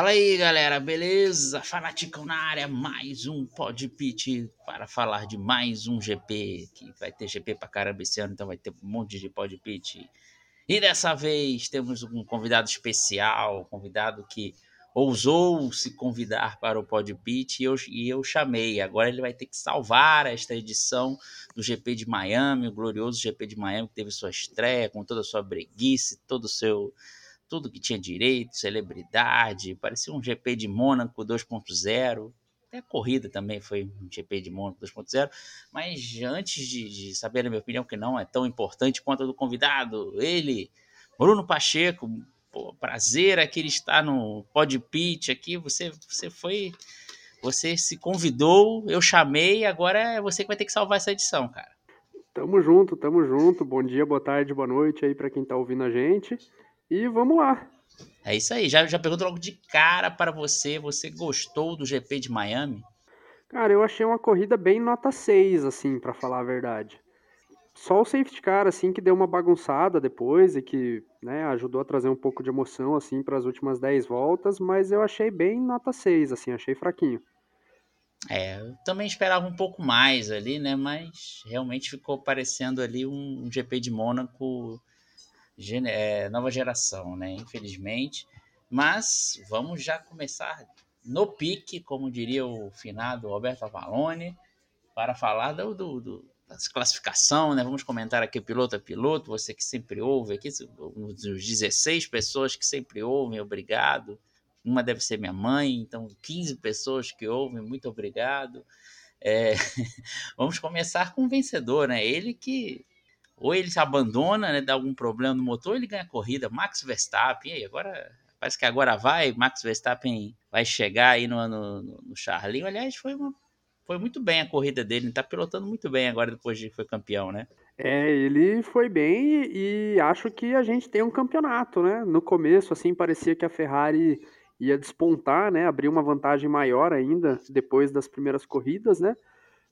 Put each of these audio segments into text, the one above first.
Fala aí, galera, beleza? Fanaticão na área, mais um Podpit para falar de mais um GP, que vai ter GP pra caramba esse ano, então vai ter um monte de Podpit. E dessa vez temos um convidado especial, um convidado que ousou se convidar para o Podpit e eu, e eu chamei. Agora ele vai ter que salvar esta edição do GP de Miami, o glorioso GP de Miami, que teve sua estreia com toda a sua breguice, todo o seu tudo que tinha direito, celebridade, parecia um GP de Mônaco 2.0. Até a corrida também foi um GP de Mônaco 2.0. Mas antes de, de, saber a minha opinião, que não é tão importante quanto a do convidado, ele, Bruno Pacheco, pô, prazer aqui ele está no Pod Pitch aqui. Você, você foi. Você se convidou, eu chamei, agora é você que vai ter que salvar essa edição, cara. Tamo junto, tamo junto. Bom dia, boa tarde, boa noite aí para quem tá ouvindo a gente. E vamos lá. É isso aí. Já, já pergunto logo de cara para você. Você gostou do GP de Miami? Cara, eu achei uma corrida bem nota 6, assim, para falar a verdade. Só o safety car, assim, que deu uma bagunçada depois e que né, ajudou a trazer um pouco de emoção, assim, para as últimas 10 voltas, mas eu achei bem nota 6, assim, achei fraquinho. É, eu também esperava um pouco mais ali, né, mas realmente ficou parecendo ali um, um GP de Mônaco nova geração, né? Infelizmente. Mas vamos já começar no pique, como diria o finado Roberto Avalone, para falar do, do, do da classificação, né? Vamos comentar aqui piloto a piloto, você que sempre ouve aqui, os 16 pessoas que sempre ouvem, obrigado. Uma deve ser minha mãe, então 15 pessoas que ouvem, muito obrigado. É, vamos começar com o vencedor, né? Ele que ou ele se abandona, né, dá algum problema no motor, ou ele ganha a corrida. Max Verstappen, aí, agora parece que agora vai, Max Verstappen vai chegar aí no, no, no Charlinho. Aliás, foi, uma, foi muito bem a corrida dele, ele tá pilotando muito bem agora depois de que foi campeão, né? É, ele foi bem e acho que a gente tem um campeonato, né? No começo, assim, parecia que a Ferrari ia despontar, né? Abrir uma vantagem maior ainda depois das primeiras corridas, né?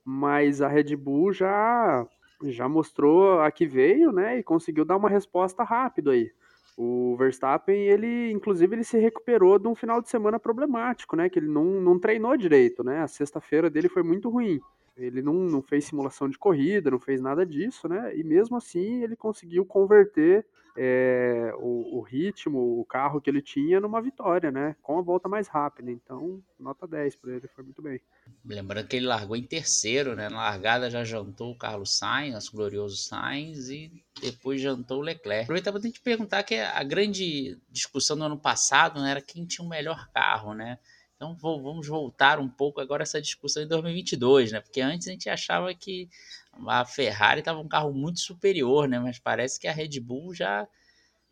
Mas a Red Bull já já mostrou a que veio, né, e conseguiu dar uma resposta rápido aí. O Verstappen, ele, inclusive, ele se recuperou de um final de semana problemático, né, que ele não, não treinou direito, né, a sexta-feira dele foi muito ruim. Ele não, não fez simulação de corrida, não fez nada disso, né, e mesmo assim ele conseguiu converter é, o, o, ritmo, o carro que ele tinha numa vitória, né? Com a volta mais rápida. Então, nota 10 para ele, foi muito bem. Lembrando que ele largou em terceiro, né? Na largada já jantou o Carlos Sainz, o glorioso Sainz, e depois jantou o Leclerc. Aproveitava de te perguntar que a grande discussão do ano passado né, era quem tinha o melhor carro, né? Então vamos voltar um pouco agora essa discussão em 2022, né? Porque antes a gente achava que a Ferrari estava um carro muito superior, né? Mas parece que a Red Bull já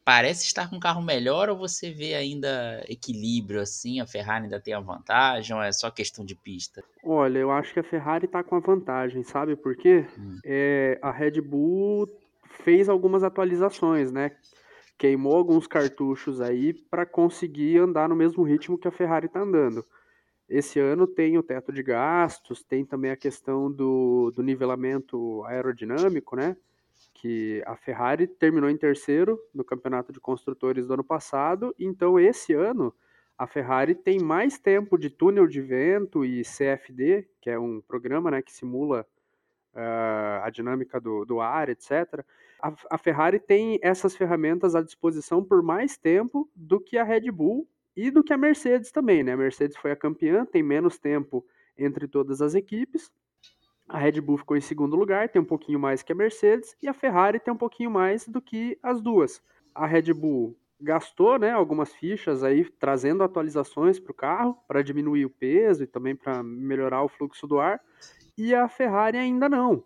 parece estar com um carro melhor ou você vê ainda equilíbrio assim? A Ferrari ainda tem a vantagem ou é só questão de pista? Olha, eu acho que a Ferrari está com a vantagem, sabe por quê? Hum. É, a Red Bull fez algumas atualizações, né? Queimou alguns cartuchos aí para conseguir andar no mesmo ritmo que a Ferrari está andando. Esse ano tem o teto de gastos, tem também a questão do, do nivelamento aerodinâmico, né? Que a Ferrari terminou em terceiro no campeonato de construtores do ano passado, então esse ano a Ferrari tem mais tempo de túnel de vento e CFD, que é um programa né, que simula uh, a dinâmica do, do ar, etc. A, a Ferrari tem essas ferramentas à disposição por mais tempo do que a Red Bull e do que a Mercedes também, né? A Mercedes foi a campeã, tem menos tempo entre todas as equipes. A Red Bull ficou em segundo lugar, tem um pouquinho mais que a Mercedes, e a Ferrari tem um pouquinho mais do que as duas. A Red Bull gastou né, algumas fichas aí, trazendo atualizações para o carro, para diminuir o peso e também para melhorar o fluxo do ar, e a Ferrari ainda não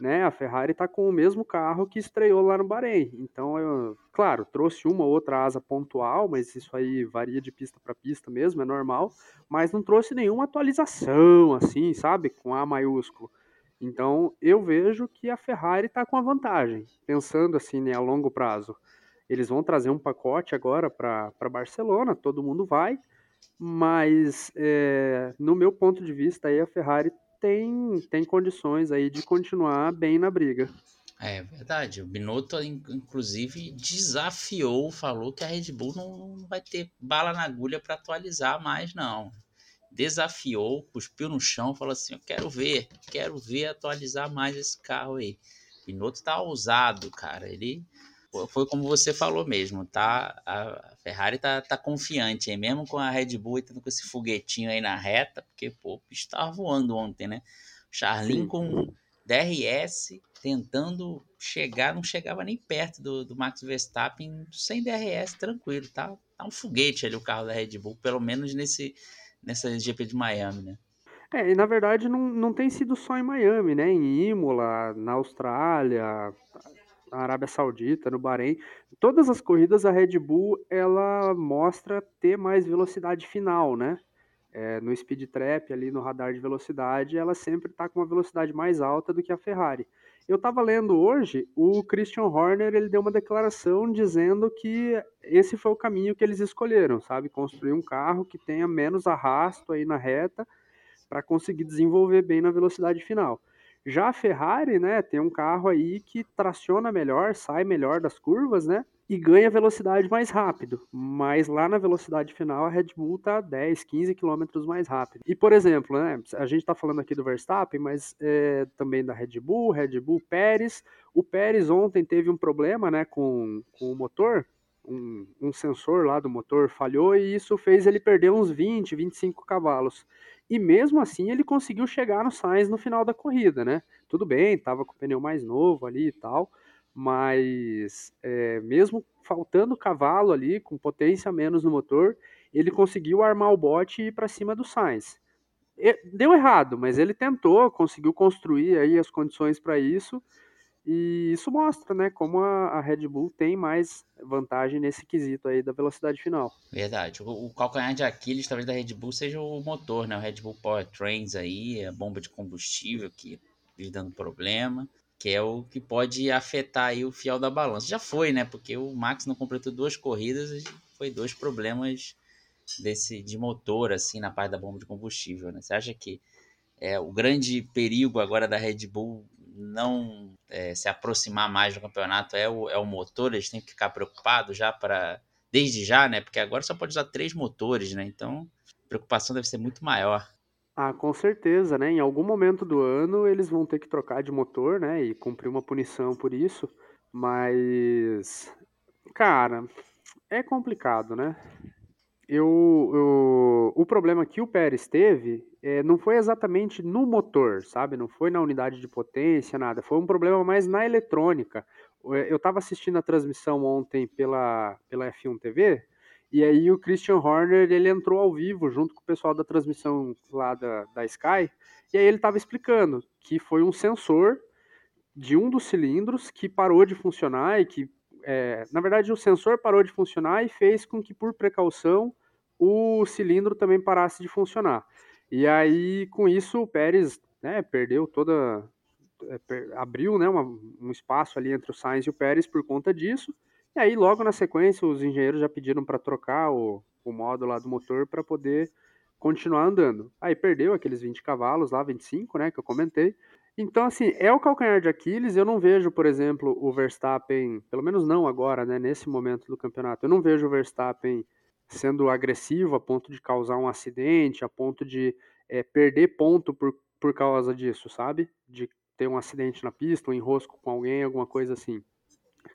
né? A Ferrari está com o mesmo carro que estreou lá no Bahrein. Então, eu, claro, trouxe uma ou outra asa pontual, mas isso aí varia de pista para pista mesmo, é normal. Mas não trouxe nenhuma atualização, assim, sabe? Com A maiúsculo. Então, eu vejo que a Ferrari está com a vantagem, pensando assim, né, a longo prazo. Eles vão trazer um pacote agora para Barcelona, todo mundo vai, mas é, no meu ponto de vista aí a Ferrari tem, tem condições aí de continuar bem na briga. É verdade. O Binotto, inclusive, desafiou, falou que a Red Bull não, vai ter bala na agulha para atualizar mais, não. Desafiou, cuspiu no chão, falou assim: Eu quero ver, quero ver atualizar mais esse carro aí. O Binotto tá ousado, cara. Ele foi como você falou mesmo, tá? A Ferrari tá, tá confiante, mesmo com a Red Bull tendo com esse foguetinho aí na reta, porque pô, o bicho tava voando ontem, né? Charlin com DRS tentando chegar, não chegava nem perto do, do Max Verstappen sem DRS, tranquilo, tá? Tá um foguete ali o carro da Red Bull, pelo menos nesse nessa GP de Miami, né? É, e na verdade não, não tem sido só em Miami, né? Em Imola, na Austrália, na Arábia Saudita, no Bahrein, todas as corridas a Red Bull ela mostra ter mais velocidade final, né? É, no speed trap ali no radar de velocidade, ela sempre está com uma velocidade mais alta do que a Ferrari. Eu estava lendo hoje, o Christian Horner ele deu uma declaração dizendo que esse foi o caminho que eles escolheram, sabe? Construir um carro que tenha menos arrasto aí na reta para conseguir desenvolver bem na velocidade final. Já a Ferrari, né, tem um carro aí que traciona melhor, sai melhor das curvas, né? E ganha velocidade mais rápido. Mas lá na velocidade final a Red Bull tá 10, 15 km mais rápido. E por exemplo, né, a gente está falando aqui do Verstappen, mas é, também da Red Bull, Red Bull Pérez. O Pérez ontem teve um problema, né, com, com o motor. Um, um sensor lá do motor falhou e isso fez ele perder uns 20, 25 cavalos. E mesmo assim ele conseguiu chegar no Sainz no final da corrida, né? Tudo bem, estava com o pneu mais novo ali e tal, mas é, mesmo faltando cavalo ali, com potência menos no motor, ele conseguiu armar o bote e ir para cima do Sainz. Deu errado, mas ele tentou, conseguiu construir aí as condições para isso e isso mostra, né, como a, Red Bull tem mais vantagem nesse quesito aí da velocidade final. Verdade. O, calcanhar de Aquiles talvez da Red Bull seja o motor, né? O Red Bull Powertrains aí, a bomba de combustível que vive dando problema, que é o que pode afetar aí o fiel da balança. Já foi, né? Porque o Max não completou duas corridas e foi dois problemas desse de motor assim na parte da bomba de combustível, né? Você acha que é o grande perigo agora da Red Bull não é, se aproximar mais do campeonato é o, é o motor, eles têm que ficar preocupados já para. Desde já, né? Porque agora só pode usar três motores, né? Então a preocupação deve ser muito maior. Ah, com certeza, né? Em algum momento do ano eles vão ter que trocar de motor, né? E cumprir uma punição por isso. Mas, cara, é complicado, né? Eu, eu, o problema que o Pérez teve é, não foi exatamente no motor, sabe? Não foi na unidade de potência, nada. Foi um problema mais na eletrônica. É, eu estava assistindo a transmissão ontem pela, pela F1 TV e aí o Christian Horner ele entrou ao vivo junto com o pessoal da transmissão lá da, da Sky e aí ele estava explicando que foi um sensor de um dos cilindros que parou de funcionar e que é, na verdade, o sensor parou de funcionar e fez com que, por precaução, o cilindro também parasse de funcionar. E aí, com isso, o Pérez né, perdeu toda. É, abriu né, uma, um espaço ali entre o Sainz e o Pérez por conta disso. E aí, logo na sequência, os engenheiros já pediram para trocar o, o lá do motor para poder continuar andando. Aí perdeu aqueles 20 cavalos lá, 25, né, que eu comentei. Então, assim, é o calcanhar de Aquiles. Eu não vejo, por exemplo, o Verstappen, pelo menos não agora, né, nesse momento do campeonato, eu não vejo o Verstappen sendo agressivo a ponto de causar um acidente, a ponto de é, perder ponto por, por causa disso, sabe? De ter um acidente na pista, um enrosco com alguém, alguma coisa assim.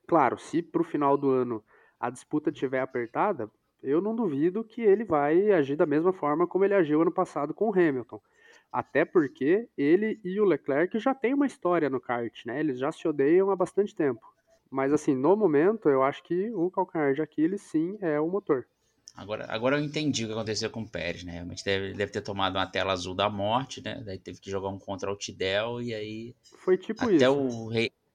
Claro, se para o final do ano a disputa estiver apertada, eu não duvido que ele vai agir da mesma forma como ele agiu ano passado com o Hamilton. Até porque ele e o Leclerc já têm uma história no kart, né? Eles já se odeiam há bastante tempo. Mas assim, no momento, eu acho que o calcanhar de Aquiles sim é o motor. Agora, agora eu entendi o que aconteceu com o Pérez, né? Realmente deve, deve ter tomado uma tela azul da morte, né? Daí teve que jogar um contra o Tidel e aí. Foi tipo até isso. Até o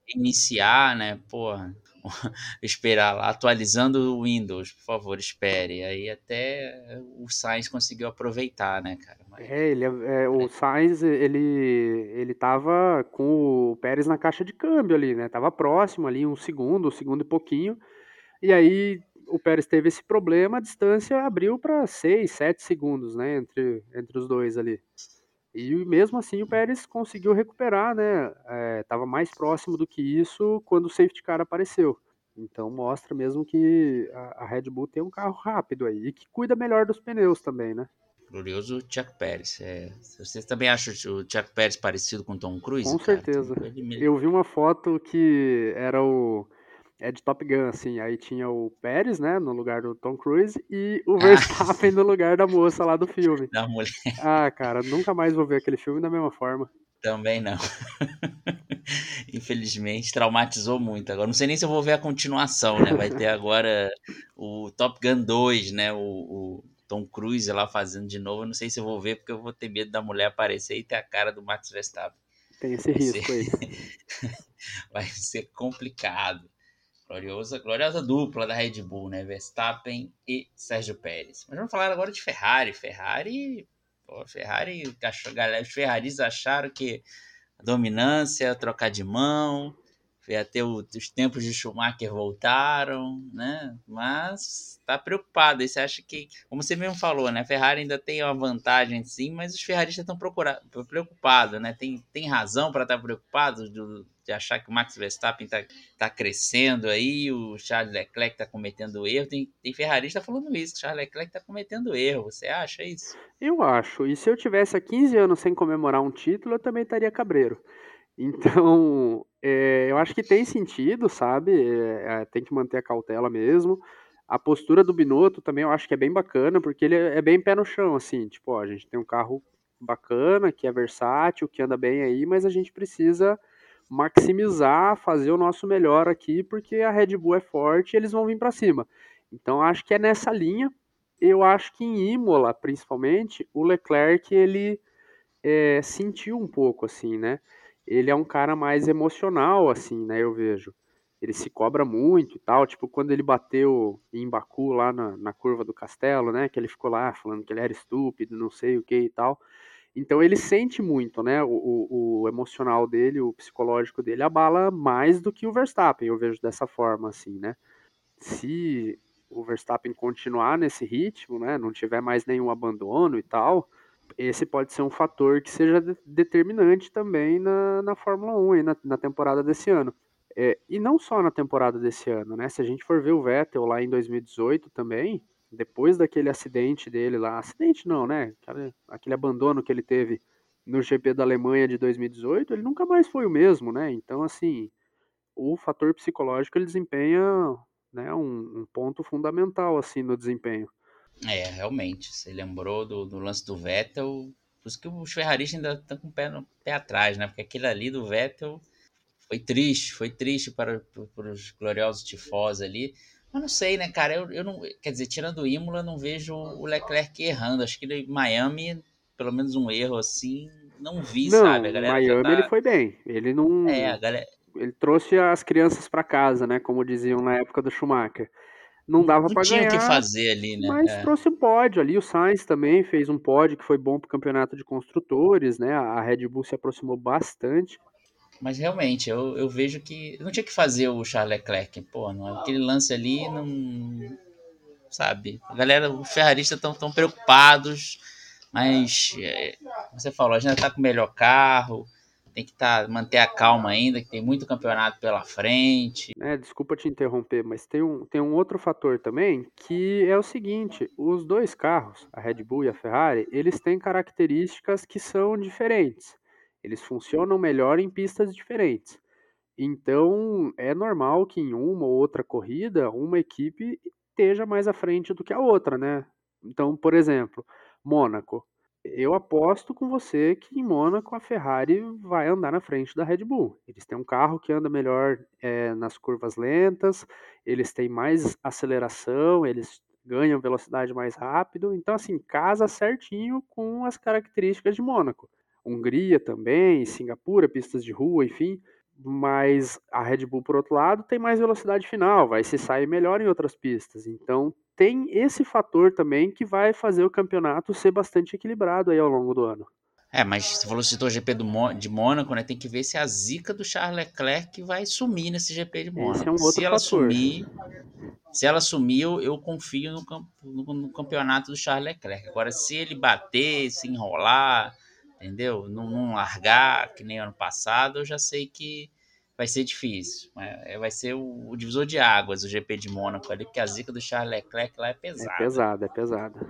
reiniciar, né? Porra, esperar lá, atualizando o Windows, por favor, espere. Aí até o Sainz conseguiu aproveitar, né, cara? Mas... É, ele, é, é, o Sainz, ele, ele tava com o Pérez na caixa de câmbio ali, né? Tava próximo ali, um segundo, um segundo e pouquinho. E aí o Pérez teve esse problema, a distância abriu para 6, 7 segundos, né, entre, entre os dois ali. E mesmo assim o Pérez conseguiu recuperar, né? Estava mais próximo do que isso quando o safety car apareceu. Então mostra mesmo que a, a Red Bull tem um carro rápido aí e que cuida melhor dos pneus também, né? Glorioso Chuck Pérez. É, vocês também acham o Chuck Pérez parecido com Tom Cruise? Com cara? certeza. Eu vi uma foto que era o. É de Top Gun, assim. Aí tinha o Pérez, né, no lugar do Tom Cruise, e o ah. Verstappen no lugar da moça lá do filme. Da mulher. Ah, cara, nunca mais vou ver aquele filme da mesma forma. Também não. Infelizmente, traumatizou muito. Agora, não sei nem se eu vou ver a continuação, né? Vai ter agora o Top Gun 2, né? O, o Tom Cruise lá fazendo de novo. Eu não sei se eu vou ver, porque eu vou ter medo da mulher aparecer e ter a cara do Max Verstappen. Tem esse vai risco ser... aí. Vai ser complicado. Gloriosa, gloriosa dupla da Red Bull, né? Verstappen e Sérgio Pérez. Mas vamos falar agora de Ferrari. Ferrari, pô, Ferrari, galera, os Ferraris acharam que a dominância, trocar de mão, até os tempos de Schumacher voltaram, né? Mas tá preocupado. E você acha que, como você mesmo falou, né? A Ferrari ainda tem uma vantagem sim, mas os ferraristas estão preocupados, né? Tem, tem razão para estar tá preocupados de achar que o Max Verstappen está tá crescendo aí, o Charles Leclerc está cometendo erro. Tem, tem ferrarista falando isso, o Charles Leclerc está cometendo erro. Você acha isso? Eu acho. E se eu tivesse há 15 anos sem comemorar um título, eu também estaria cabreiro. Então, é, eu acho que tem sentido, sabe? É, tem que manter a cautela mesmo. A postura do Binotto também eu acho que é bem bacana, porque ele é bem pé no chão, assim. Tipo, ó, a gente tem um carro bacana, que é versátil, que anda bem aí, mas a gente precisa maximizar, fazer o nosso melhor aqui, porque a Red Bull é forte e eles vão vir para cima. Então acho que é nessa linha. Eu acho que em Imola, principalmente, o Leclerc ele é, sentiu um pouco assim, né? Ele é um cara mais emocional, assim, né? Eu vejo. Ele se cobra muito e tal. Tipo, quando ele bateu em Baku lá na, na curva do castelo, né? Que ele ficou lá falando que ele era estúpido, não sei o que e tal. Então ele sente muito, né? O, o, o, emocional dele, o psicológico dele abala mais do que o Verstappen, eu vejo dessa forma, assim, né? Se o Verstappen continuar nesse ritmo, né? Não tiver mais nenhum abandono e tal, esse pode ser um fator que seja determinante também na, na Fórmula 1 e na, na temporada desse ano. É, e não só na temporada desse ano, né? Se a gente for ver o Vettel lá em 2018 também, depois daquele acidente dele lá, acidente não, né? Aquele, abandono que ele teve no GP da Alemanha de 2018, ele nunca mais foi o mesmo, né? Então, assim, o fator psicológico ele desempenha né, um, um ponto fundamental assim no desempenho. É, realmente. Você lembrou do, do lance do Vettel. Por isso que os ferraristas ainda estão com o pé, no, pé atrás, né? Porque aquele ali do Vettel foi triste, foi triste para, para, os gloriosos tifosos ali. Mas não sei, né, cara? Eu, eu não. Quer dizer, tirando o Imola, não vejo o Leclerc errando. Acho que em Miami, pelo menos um erro assim, não vi, não, sabe? A galera Miami tá... ele foi bem. Ele não. É, a galera. Ele trouxe as crianças para casa, né? Como diziam na época do Schumacher. Não dava para ganhar. Tinha o que fazer ali, né? Mas é. trouxe um pódio ali. O Sainz também fez um pódio que foi bom para o campeonato de construtores, né? A Red Bull se aproximou bastante. Mas realmente, eu, eu vejo que não tinha que fazer o Charles Leclerc. Pô, não, aquele lance ali não. Sabe? A galera, os ferraristas estão tão preocupados, mas é, você falou, a gente está com o melhor carro, tem que tá, manter a calma ainda, que tem muito campeonato pela frente. É, desculpa te interromper, mas tem um, tem um outro fator também, que é o seguinte, os dois carros, a Red Bull e a Ferrari, eles têm características que são diferentes. Eles funcionam melhor em pistas diferentes. Então, é normal que em uma ou outra corrida, uma equipe esteja mais à frente do que a outra, né? Então, por exemplo, Mônaco. Eu aposto com você que em Mônaco a Ferrari vai andar na frente da Red Bull. Eles têm um carro que anda melhor é, nas curvas lentas, eles têm mais aceleração, eles ganham velocidade mais rápido. Então, assim, casa certinho com as características de Mônaco. Hungria também, Singapura, pistas de rua, enfim. Mas a Red Bull, por outro lado, tem mais velocidade final, vai se sair melhor em outras pistas. Então tem esse fator também que vai fazer o campeonato ser bastante equilibrado aí ao longo do ano. É, mas você falou citou o GP do, de Mônaco, né? Tem que ver se a zica do Charles Leclerc vai sumir nesse GP de Mônaco. Esse é um outro se ela fator. sumir, se ela sumir, eu, eu confio no, no, no, campeonato do Charles Leclerc. Agora, se ele bater, se enrolar, entendeu? Não, não largar que nem ano passado, eu já sei que vai ser difícil. É, vai ser o, o, divisor de águas, o GP de Mônaco ali, porque a zica do Charles Leclerc lá é pesada. É pesada, é pesada.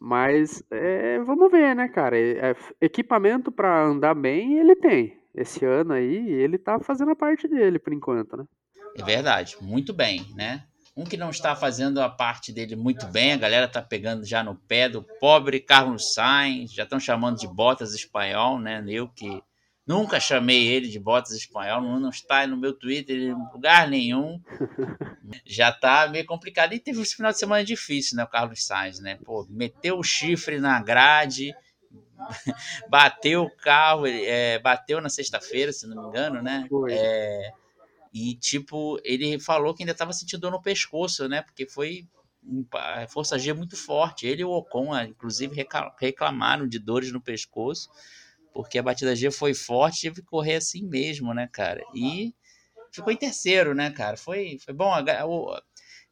Mas é, vamos ver, né, cara? É, equipamento para andar bem ele tem. Esse ano aí ele tá fazendo a parte dele por enquanto, né? É verdade, muito bem, né? Um que não está fazendo a parte dele muito bem, a galera tá pegando já no pé do pobre Carlos Sainz, já estão chamando de Botas espanhol, né? Eu que nunca chamei ele de Botas espanhol, não, está no meu Twitter em lugar nenhum. já tá meio complicado. E teve esse final de semana difícil, né? O Carlos Sainz, né? Pô, meteu o chifre na grade, bateu o carro, é, bateu na sexta-feira, se não me engano, né? É, e, tipo, ele falou que ainda estava sentindo dor no pescoço, né? Porque foi força G muito forte. Ele e o Ocon, ah, inclusive, reclamaram de dores no pescoço, porque a batida G foi forte, teve que correr assim mesmo, né, cara? E ficou em terceiro, né, cara? Foi, foi bom.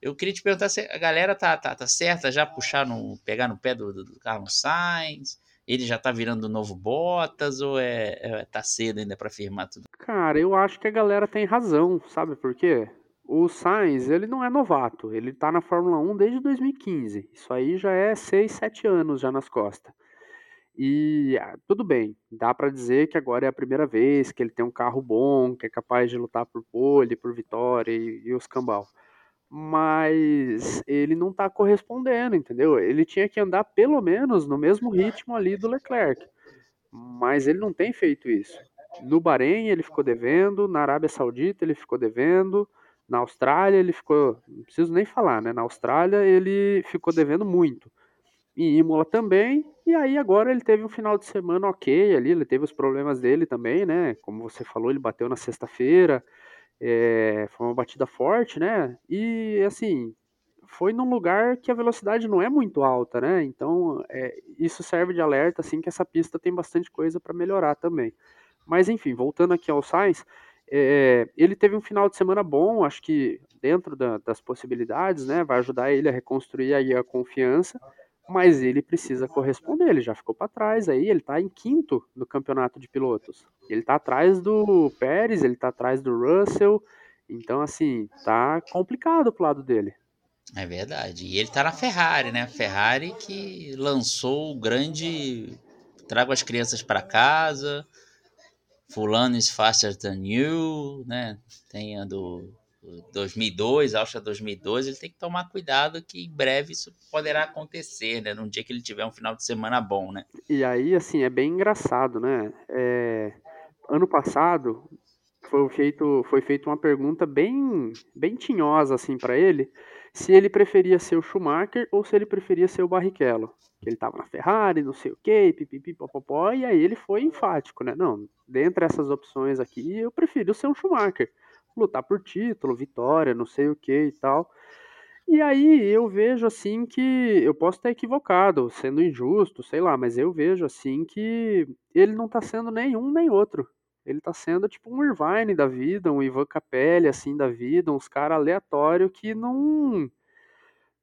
Eu queria te perguntar se a galera tá, tá, tá certa já puxar no, pegar no pé do, do, do Carlos Sainz. Ele já tá virando o novo Bottas ou é, é tá cedo ainda para afirmar tudo? Cara, eu acho que a galera tem razão, sabe por quê? O Sainz, ele não é novato, ele tá na Fórmula 1 desde 2015. Isso aí já é 6, 7 anos já nas costas. E ah, tudo bem, dá para dizer que agora é a primeira vez que ele tem um carro bom, que é capaz de lutar por pole, por vitória e, e os cambal. Mas ele não está correspondendo, entendeu? Ele tinha que andar pelo menos no mesmo ritmo ali do Leclerc. Mas ele não tem feito isso. No Bahrein ele ficou devendo, na Arábia Saudita ele ficou devendo, na Austrália ele ficou, não preciso nem falar, né? Na Austrália ele ficou devendo muito em Imola também, e aí agora ele teve um final de semana ok ali, ele teve os problemas dele também, né? Como você falou, ele bateu na sexta-feira, é, foi uma batida forte, né? E assim, foi num lugar que a velocidade não é muito alta, né? Então é, isso serve de alerta, assim, que essa pista tem bastante coisa para melhorar também. Mas enfim, voltando aqui ao Sainz, é, ele teve um final de semana bom, acho que dentro da, das possibilidades, né? Vai ajudar ele a reconstruir aí a confiança mas ele precisa corresponder, ele já ficou para trás aí, ele está em quinto no campeonato de pilotos. Ele está atrás do Pérez, ele está atrás do Russell, então assim, tá complicado pro lado dele. É verdade. E ele está na Ferrari, né? Ferrari que lançou o grande trago as crianças para casa. Fulano is faster than you, né? Tem a do 2002, Áustria 2002, ele tem que tomar cuidado que em breve isso poderá acontecer, né? Num dia que ele tiver um final de semana bom, né? E aí, assim, é bem engraçado, né? É... Ano passado foi feito, foi feito uma pergunta bem, bem tinhosa, assim, para ele, se ele preferia ser o Schumacher ou se ele preferia ser o Barrichello. Que ele tava na Ferrari, não sei o quê, pipipi, e aí ele foi enfático, né? Não, dentre essas opções aqui, eu prefiro ser um Schumacher lutar por título, vitória, não sei o que e tal. E aí eu vejo assim que eu posso estar equivocado, sendo injusto, sei lá, mas eu vejo assim que ele não tá sendo nenhum nem outro. Ele tá sendo tipo um Irvine da vida, um Ivan Capelli assim da vida, uns caras aleatórios que não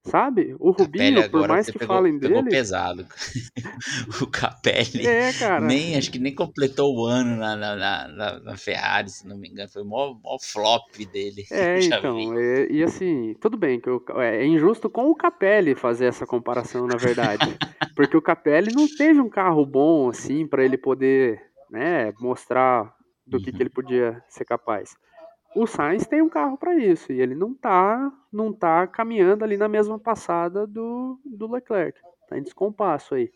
Sabe? O Rubinho, por mais que pegou, falem pegou dele. pesado. o Capelli. É, cara. Nem, acho que nem completou o ano na, na, na, na Ferrari, se não me engano. Foi o maior, maior flop dele. É, então. E, e, assim, tudo bem, que eu, é, é injusto com o Capelli fazer essa comparação, na verdade. porque o Capelli não teve um carro bom, assim, para ele poder né, mostrar do que, uhum. que ele podia ser capaz o Sainz tem um carro para isso e ele não tá, não tá caminhando ali na mesma passada do, do Leclerc. Tá em descompasso aí.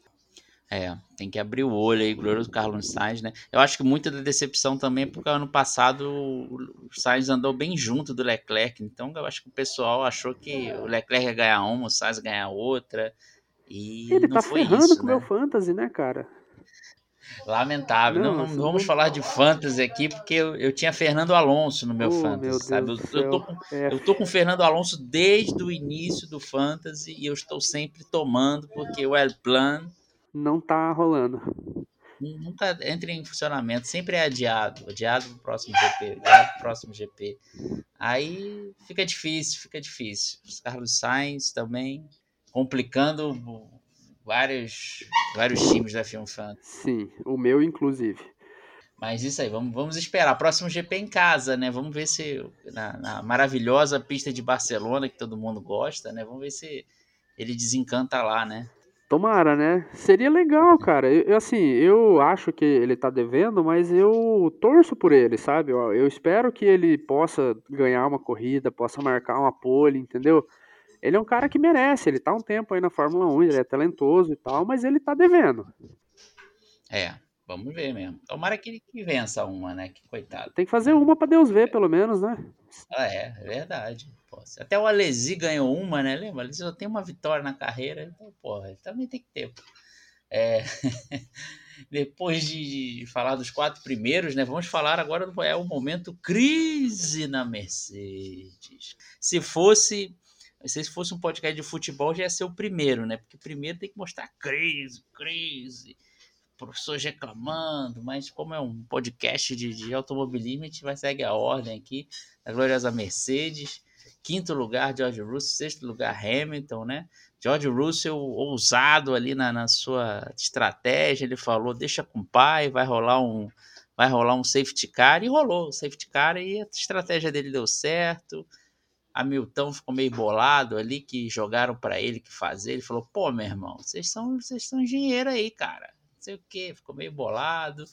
É, tem que abrir o olho aí, glorioso Carlos Sainz, né? Eu acho que muita da decepção também porque ano passado o Sainz andou bem junto do Leclerc, então eu acho que o pessoal achou que o Leclerc ia ganhar uma, o Sainz ia ganhar outra. E ele não tá foi ferrando isso, com o né? meu fantasy, né, cara? Lamentável. Não, não, não vamos falar de fantasy aqui, porque eu, eu tinha Fernando Alonso no meu oh, fantasy, meu sabe? Eu, eu, tô com, é. eu tô com Fernando Alonso desde o início do fantasy e eu estou sempre tomando, porque o El Plan. Não tá rolando. Nunca entra em funcionamento, sempre é adiado. Adiado pro próximo GP, adiado pro próximo GP. Aí fica difícil, fica difícil. Os Carlos Sainz também complicando vários, vários times da Film Fan. Sim, o meu inclusive. Mas isso aí, vamos, vamos esperar. Próximo GP em casa, né? Vamos ver se na, na, maravilhosa pista de Barcelona, que todo mundo gosta, né? Vamos ver se ele desencanta lá, né? Tomara, né? Seria legal, cara. Eu, assim, eu acho que ele tá devendo, mas eu torço por ele, sabe? Eu, eu espero que ele possa ganhar uma corrida, possa marcar uma pole, entendeu? Ele é um cara que merece, ele tá um tempo aí na Fórmula 1, ele é talentoso e tal, mas ele tá devendo. É, vamos ver mesmo. Tomara que ele que vença uma, né? Que coitado. Tem que fazer uma para Deus ver, pelo menos, né? Ah, é, é verdade. Pô, até o Alesi ganhou uma, né? Lembra? Ele só tem uma vitória na carreira, então, porra, ele também tem que ter. É... Depois de falar dos quatro primeiros, né? Vamos falar agora do é o momento crise na Mercedes. Se fosse se fosse um podcast de futebol, já ia ser o primeiro, né? Porque primeiro tem que mostrar crise, crise, professores reclamando, mas como é um podcast de, de automobilismo, a gente vai seguir a ordem aqui da gloriosa Mercedes. Quinto lugar, George Russell. Sexto lugar, Hamilton, né? George Russell, ousado ali na, na sua estratégia, ele falou: deixa com o pai, vai rolar um. Vai rolar um safety car e rolou o safety car e a estratégia dele deu certo. Hamilton ficou meio bolado ali que jogaram para ele que fazer. Ele falou: "Pô, meu irmão, vocês são vocês são engenheiro aí, cara. Não sei o que, ficou meio bolado.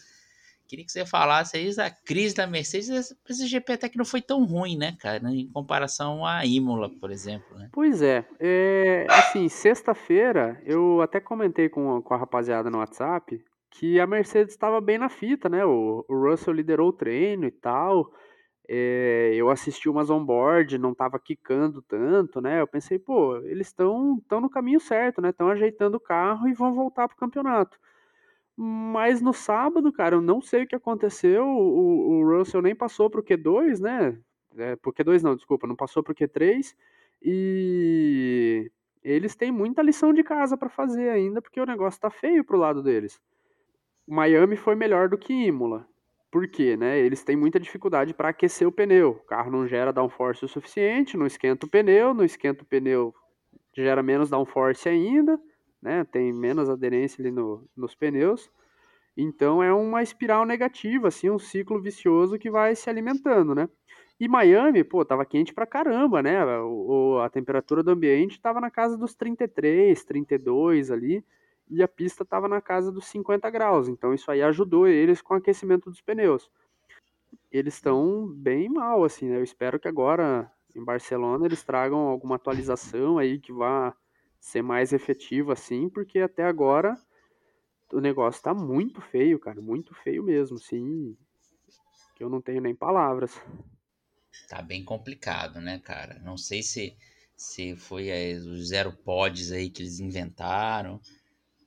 Queria que você falasse aí da crise da Mercedes. Esse GP até que não foi tão ruim, né, cara, em comparação à Imola, por exemplo, né? Pois é, é assim, sexta-feira eu até comentei com, com a rapaziada no WhatsApp que a Mercedes estava bem na fita, né? O, o Russell liderou o treino e tal. É, eu assisti umas on-board, não estava quicando tanto, né? Eu pensei, pô, eles estão tão no caminho certo, né? Estão ajeitando o carro e vão voltar pro campeonato. Mas no sábado, cara, eu não sei o que aconteceu. O, o Russell nem passou pro Q2, né? É, pro Q2 não, desculpa, não passou pro Q3. E eles têm muita lição de casa para fazer ainda, porque o negócio tá feio pro lado deles. Miami foi melhor do que Imola. Por quê? Né? Eles têm muita dificuldade para aquecer o pneu. O carro não gera downforce o suficiente, não esquenta o pneu, não esquenta o pneu, gera menos downforce ainda, né? Tem menos aderência ali no, nos pneus. Então é uma espiral negativa, assim, um ciclo vicioso que vai se alimentando, né? E Miami, pô, tava quente pra caramba, né? O, a temperatura do ambiente tava na casa dos 33, 32 ali e a pista estava na casa dos 50 graus, então isso aí ajudou eles com o aquecimento dos pneus. Eles estão bem mal, assim, né? Eu espero que agora em Barcelona eles tragam alguma atualização aí que vá ser mais efetivo, assim, porque até agora o negócio tá muito feio, cara, muito feio mesmo, sim, que eu não tenho nem palavras. Tá bem complicado, né, cara? Não sei se se foi é, os zero pods aí que eles inventaram,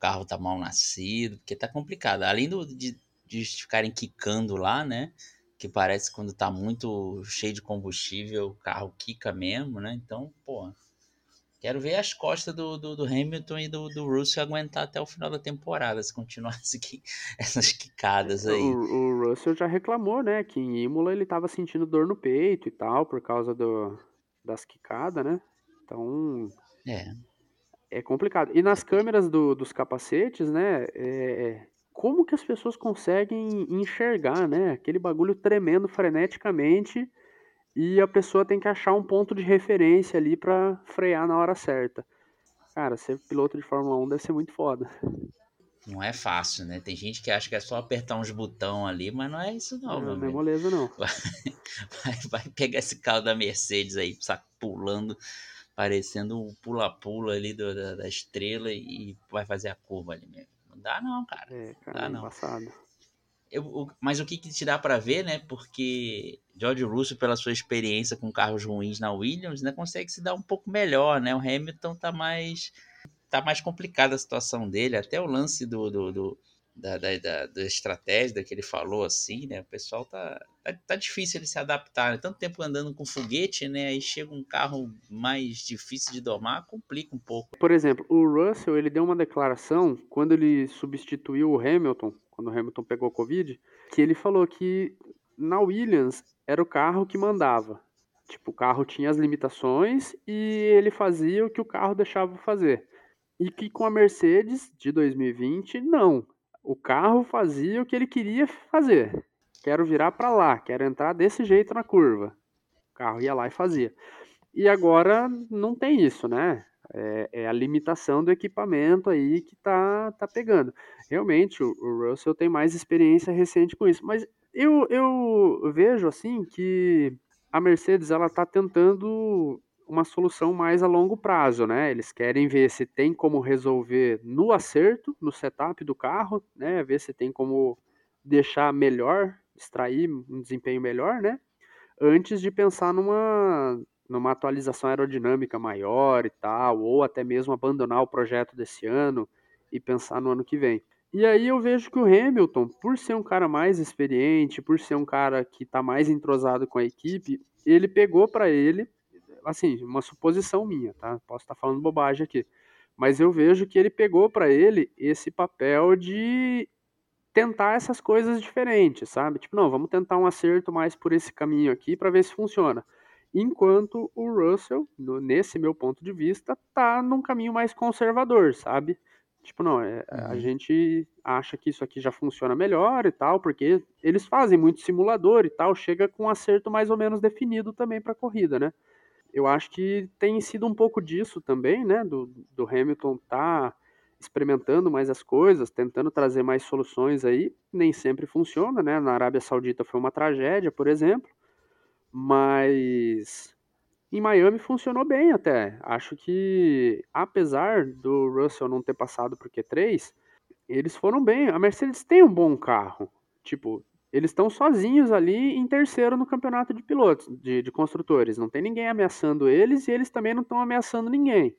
carro tá mal nascido, porque tá complicado. Além do, de, de ficarem quicando lá, né? Que parece que quando tá muito cheio de combustível, o carro quica mesmo, né? Então, pô, quero ver as costas do, do, do Hamilton e do, do Russell aguentar até o final da temporada, se continuar essas quicadas aí. O, o Russell já reclamou, né? Que em Imola ele tava sentindo dor no peito e tal, por causa do, das quicadas, né? Então. É é complicado. E nas câmeras do, dos capacetes, né? É, como que as pessoas conseguem enxergar, né? Aquele bagulho tremendo freneticamente e a pessoa tem que achar um ponto de referência ali para frear na hora certa. Cara, ser piloto de Fórmula 1 deve ser muito foda. Não é fácil, né? Tem gente que acha que é só apertar uns botão ali, mas não é isso não. Não, não é moleza não. Vai, vai, pegar esse carro da Mercedes aí, pulando parecendo um pula-pula ali do, da, da, estrela e vai fazer a curva ali mesmo. Não dá não, cara. É, cara, dá é não. Eu, o, mas o que, que te dá para ver, né? Porque George Russell, pela sua experiência com carros ruins na Williams, né, consegue se dar um pouco melhor, né? O Hamilton tá mais tá mais complicada a situação dele, até o lance do, do, do da, da, da, da, estratégia que ele falou assim, né? O pessoal tá, tá, tá difícil ele se adaptar, né? Tanto tempo andando com foguete, né? Aí chega um carro mais difícil de domar, complica um pouco. Por exemplo, o Russell, ele deu uma declaração quando ele substituiu o Hamilton, quando o Hamilton pegou Covid, que ele falou que na Williams era o carro que mandava. Tipo, o carro tinha as limitações e ele fazia o que o carro deixava fazer. E que com a Mercedes de 2020, não. O carro fazia o que ele queria fazer. Quero virar para lá, quero entrar desse jeito na curva. O carro ia lá e fazia. E agora não tem isso, né? É, é a limitação do equipamento aí que tá, tá pegando. Realmente, o, o Russell tem mais experiência recente com isso. Mas eu, eu vejo assim que a Mercedes ela está tentando uma solução mais a longo prazo, né? Eles querem ver se tem como resolver no acerto, no setup do carro, né? Ver se tem como deixar melhor, extrair um desempenho melhor, né? Antes de pensar numa numa atualização aerodinâmica maior e tal, ou até mesmo abandonar o projeto desse ano e pensar no ano que vem. E aí eu vejo que o Hamilton, por ser um cara mais experiente, por ser um cara que está mais entrosado com a equipe, ele pegou para ele, assim, uma suposição minha, tá? Posso estar tá falando bobagem aqui, mas eu vejo que ele pegou para ele esse papel de tentar essas coisas diferentes, sabe? Tipo, não, vamos tentar um acerto mais por esse caminho aqui para ver se funciona. Enquanto o Russell, no, nesse meu ponto de vista, tá num caminho mais conservador, sabe? Tipo, não, é, uhum. a gente acha que isso aqui já funciona melhor e tal, porque eles fazem muito simulador e tal, chega com um acerto mais ou menos definido também para corrida, né? Eu acho que tem sido um pouco disso também, né? Do, do Hamilton tá experimentando mais as coisas, tentando trazer mais soluções aí. Nem sempre funciona, né? Na Arábia Saudita foi uma tragédia, por exemplo, mas em Miami funcionou bem até. Acho que, apesar do Russell não ter passado por Q3, eles foram bem. A Mercedes tem um bom carro. Tipo, eles estão sozinhos ali em terceiro no campeonato de pilotos, de, de construtores. Não tem ninguém ameaçando eles e eles também não estão ameaçando ninguém.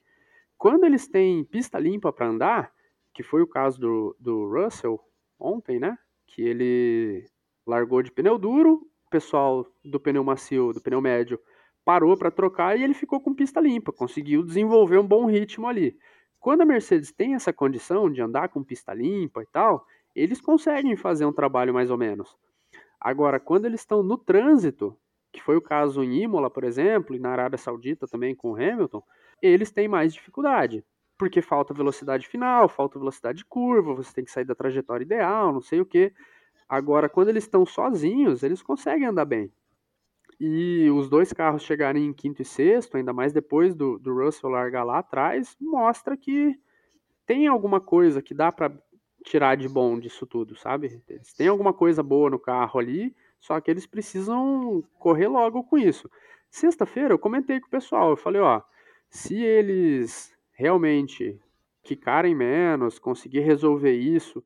Quando eles têm pista limpa para andar, que foi o caso do, do Russell ontem, né? Que ele largou de pneu duro, o pessoal do pneu macio, do pneu médio, parou para trocar e ele ficou com pista limpa, conseguiu desenvolver um bom ritmo ali. Quando a Mercedes tem essa condição de andar com pista limpa e tal, eles conseguem fazer um trabalho mais ou menos. Agora, quando eles estão no trânsito, que foi o caso em Imola, por exemplo, e na Arábia Saudita também com o Hamilton, eles têm mais dificuldade. Porque falta velocidade final, falta velocidade de curva, você tem que sair da trajetória ideal, não sei o que. Agora, quando eles estão sozinhos, eles conseguem andar bem e os dois carros chegarem em quinto e sexto, ainda mais depois do, do Russell largar lá atrás, mostra que tem alguma coisa que dá para tirar de bom disso tudo, sabe? Eles têm alguma coisa boa no carro ali, só que eles precisam correr logo com isso. Sexta-feira eu comentei com o pessoal, eu falei, ó, se eles realmente quicarem menos, conseguir resolver isso,